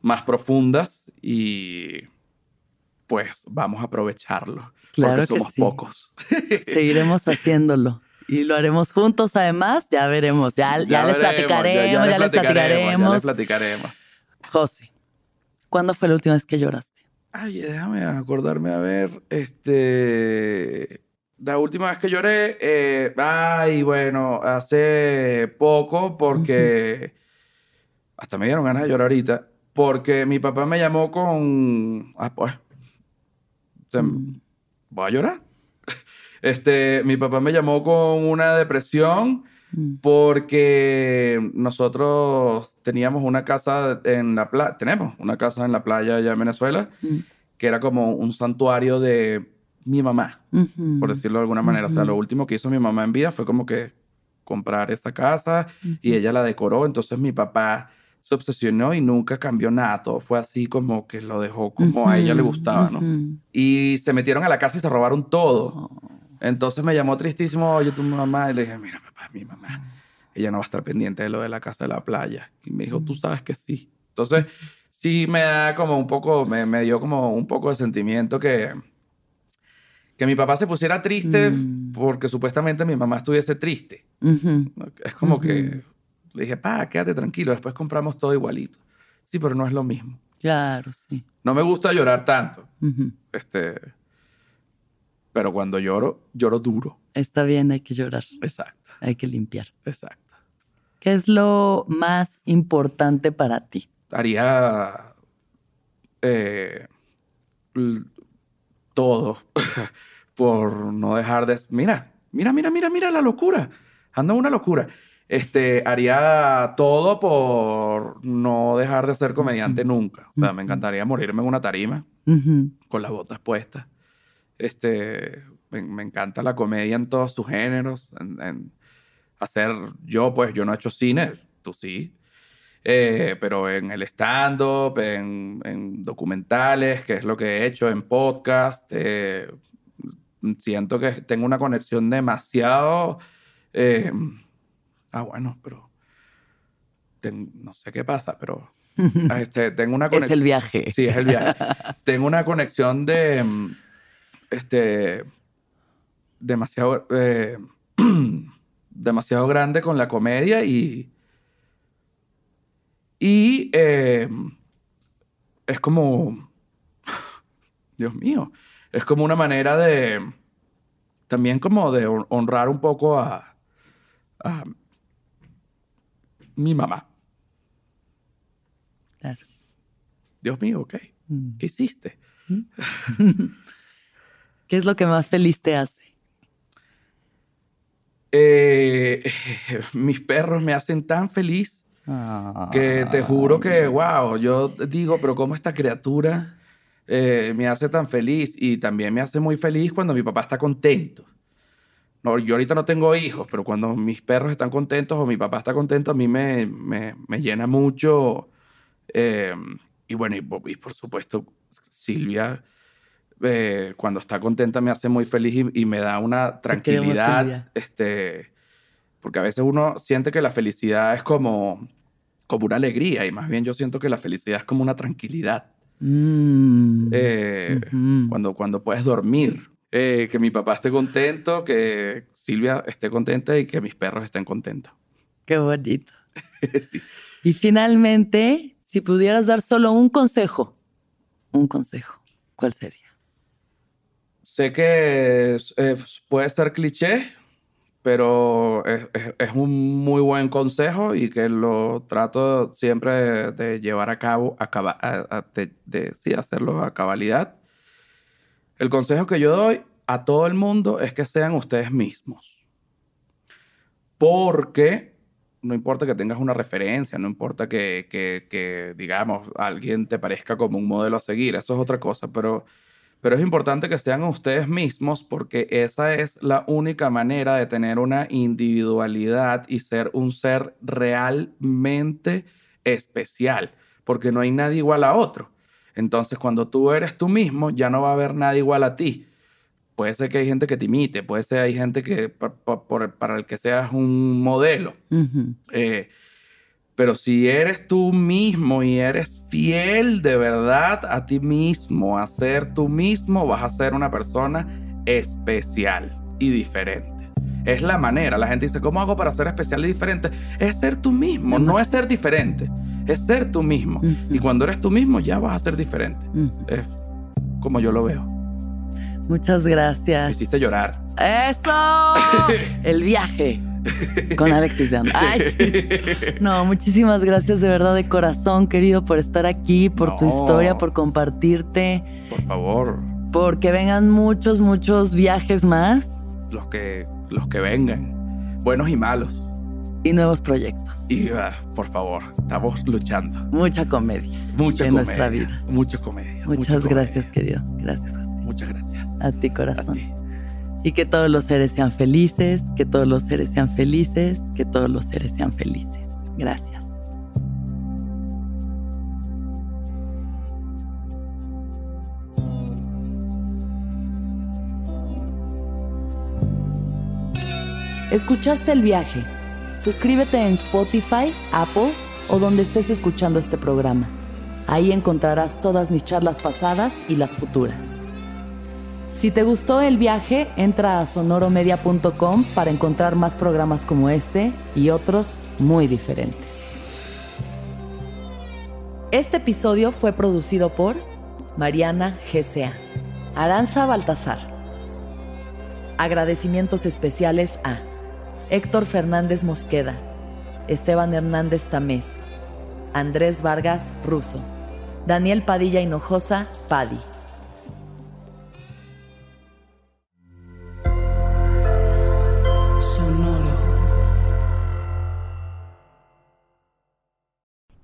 más profundas y pues vamos a aprovecharlo. Claro porque somos pocos. Seguiremos haciéndolo. Y lo haremos juntos, además, ya veremos, ya, ya, les platicaremos, ya, les platicaremos. Ya les platicaremos. José, ¿cuándo fue la última vez que lloraste? Ay, déjame acordarme a ver. Este. La última vez que lloré. Eh, ay, bueno, hace poco, porque. Hasta me dieron ganas de llorar ahorita. Porque mi papá me llamó con. Ah, pues. Mm. Voy a llorar. Este, mi papá me llamó con una depresión. Porque nosotros teníamos una casa en la playa, tenemos una casa en la playa allá en Venezuela, mm. que era como un santuario de mi mamá, por decirlo de alguna manera. O sea, lo último que hizo mi mamá en vida fue como que comprar esta casa y ella la decoró. Entonces mi papá se obsesionó y nunca cambió nada. Todo fue así como que lo dejó como a ella le gustaba, ¿no? Y se metieron a la casa y se robaron todo. Oh. Entonces me llamó tristísimo, oye, tu mamá, y le dije, mira, papá, mi mamá, ella no va a estar pendiente de lo de la casa de la playa. Y me dijo, tú sabes que sí. Entonces, sí me da como un poco, me, me dio como un poco de sentimiento que, que mi papá se pusiera triste mm. porque supuestamente mi mamá estuviese triste. Es como que le dije, pa, quédate tranquilo, después compramos todo igualito. Sí, pero no es lo mismo. Claro, sí. No me gusta llorar tanto. Este. Pero cuando lloro, lloro duro. Está bien, hay que llorar. Exacto. Hay que limpiar. Exacto. ¿Qué es lo más importante para ti? Haría eh, todo por no dejar de... Mira, mira, mira, mira, mira la locura. Anda una locura. Este, haría todo por no dejar de ser comediante nunca. O sea, me encantaría morirme en una tarima con las botas puestas. Este, me, encanta la comedia en todos sus géneros. En, hacer, yo pues, yo no he hecho cine, tú sí. Eh, pero en el stand-up, en, documentales, que es lo que he hecho, en podcast, eh, siento que tengo una conexión demasiado... Eh, ah, bueno, pero no sé qué pasa, pero este, tengo una conexión. es el viaje. Sí, es el viaje. tengo una conexión de, este, demasiado, demasiado grande con la comedia y, y eh, es como, Dios mío, es como una manera de, también como de honrar un poco a, mi mamá. Claro. Dios mío, ok. Mm. ¿Qué hiciste? Mm. ¿Qué es lo que más feliz te hace? Eh, mis perros me hacen tan feliz que te juro que, wow, yo digo, pero ¿cómo esta criatura eh, me hace tan feliz? Y también me hace muy feliz cuando mi papá está contento. No, yo ahorita no tengo hijos, pero cuando mis perros están contentos o mi papá está contento, a mí me, me, me llena mucho. Eh, y bueno, y, por supuesto, Silvia, eh, cuando está contenta me hace muy feliz y, me da una tranquilidad. Este, porque a veces uno siente que la felicidad es como como una alegría y más bien yo siento que la felicidad es como una tranquilidad. Mm. Eh, cuando, cuando puedes dormir, eh, que mi papá esté contento, que Silvia esté contenta y que mis perros estén contentos. Qué bonito. Y finalmente, si pudieras dar solo un consejo, un consejo, ¿cuál sería? Sé que puede ser cliché, pero es, un muy buen consejo y que lo trato siempre de llevar a cabo, a, de, sí, hacerlo a cabalidad. El consejo que yo doy a todo el mundo es que sean ustedes mismos. Porque no importa que tengas una referencia, no importa que, que, que digamos, alguien te parezca como un modelo a seguir, eso es otra cosa, pero pero es importante que sean ustedes mismos porque esa es la única manera de tener una individualidad y ser un ser realmente especial, porque no hay nadie igual a otro. Entonces, cuando tú eres tú mismo, ya no va a haber nadie igual a ti. Puede ser que hay gente que te imite, puede ser que hay gente que para el que seas un modelo. Pero si eres tú mismo y eres fiel de verdad a ti mismo, a ser tú mismo, vas a ser una persona especial y diferente. Es la manera. La gente dice, ¿cómo hago para ser especial y diferente? Es ser tú mismo, no es ser diferente. Es ser tú mismo. Y cuando eres tú mismo, ya vas a ser diferente. Es como yo lo veo. Muchas gracias. Me hiciste llorar. ¡Eso! El viaje. Con Alexis de Ay, No, muchísimas gracias de verdad de corazón, querido, por estar aquí, por tu historia, por compartirte. Por favor. Porque vengan muchos, muchos viajes más. Los que, los que vengan. Buenos y malos. Y nuevos proyectos. Y ah, por favor, estamos luchando. Mucha comedia. Mucha en nuestra vida. Mucha comedia. Muchas gracias, querido. Gracias. Muchas gracias. A ti, corazón y que todos los seres sean felices, que todos los seres sean felices, que todos los seres sean felices. Gracias. ¿Escuchaste el viaje? Suscríbete en Spotify, Apple o donde estés escuchando este programa. Ahí encontrarás todas mis charlas pasadas y las futuras. Si te gustó el viaje, entra a sonoromedia.com para encontrar más programas como este y otros muy diferentes. Este episodio fue producido por Mariana GCA, Aranza Baltasar. Agradecimientos especiales a Héctor Fernández Mosqueda, Esteban Hernández Tamés, Andrés Vargas Russo, Daniel Padilla Hinojosa Padi.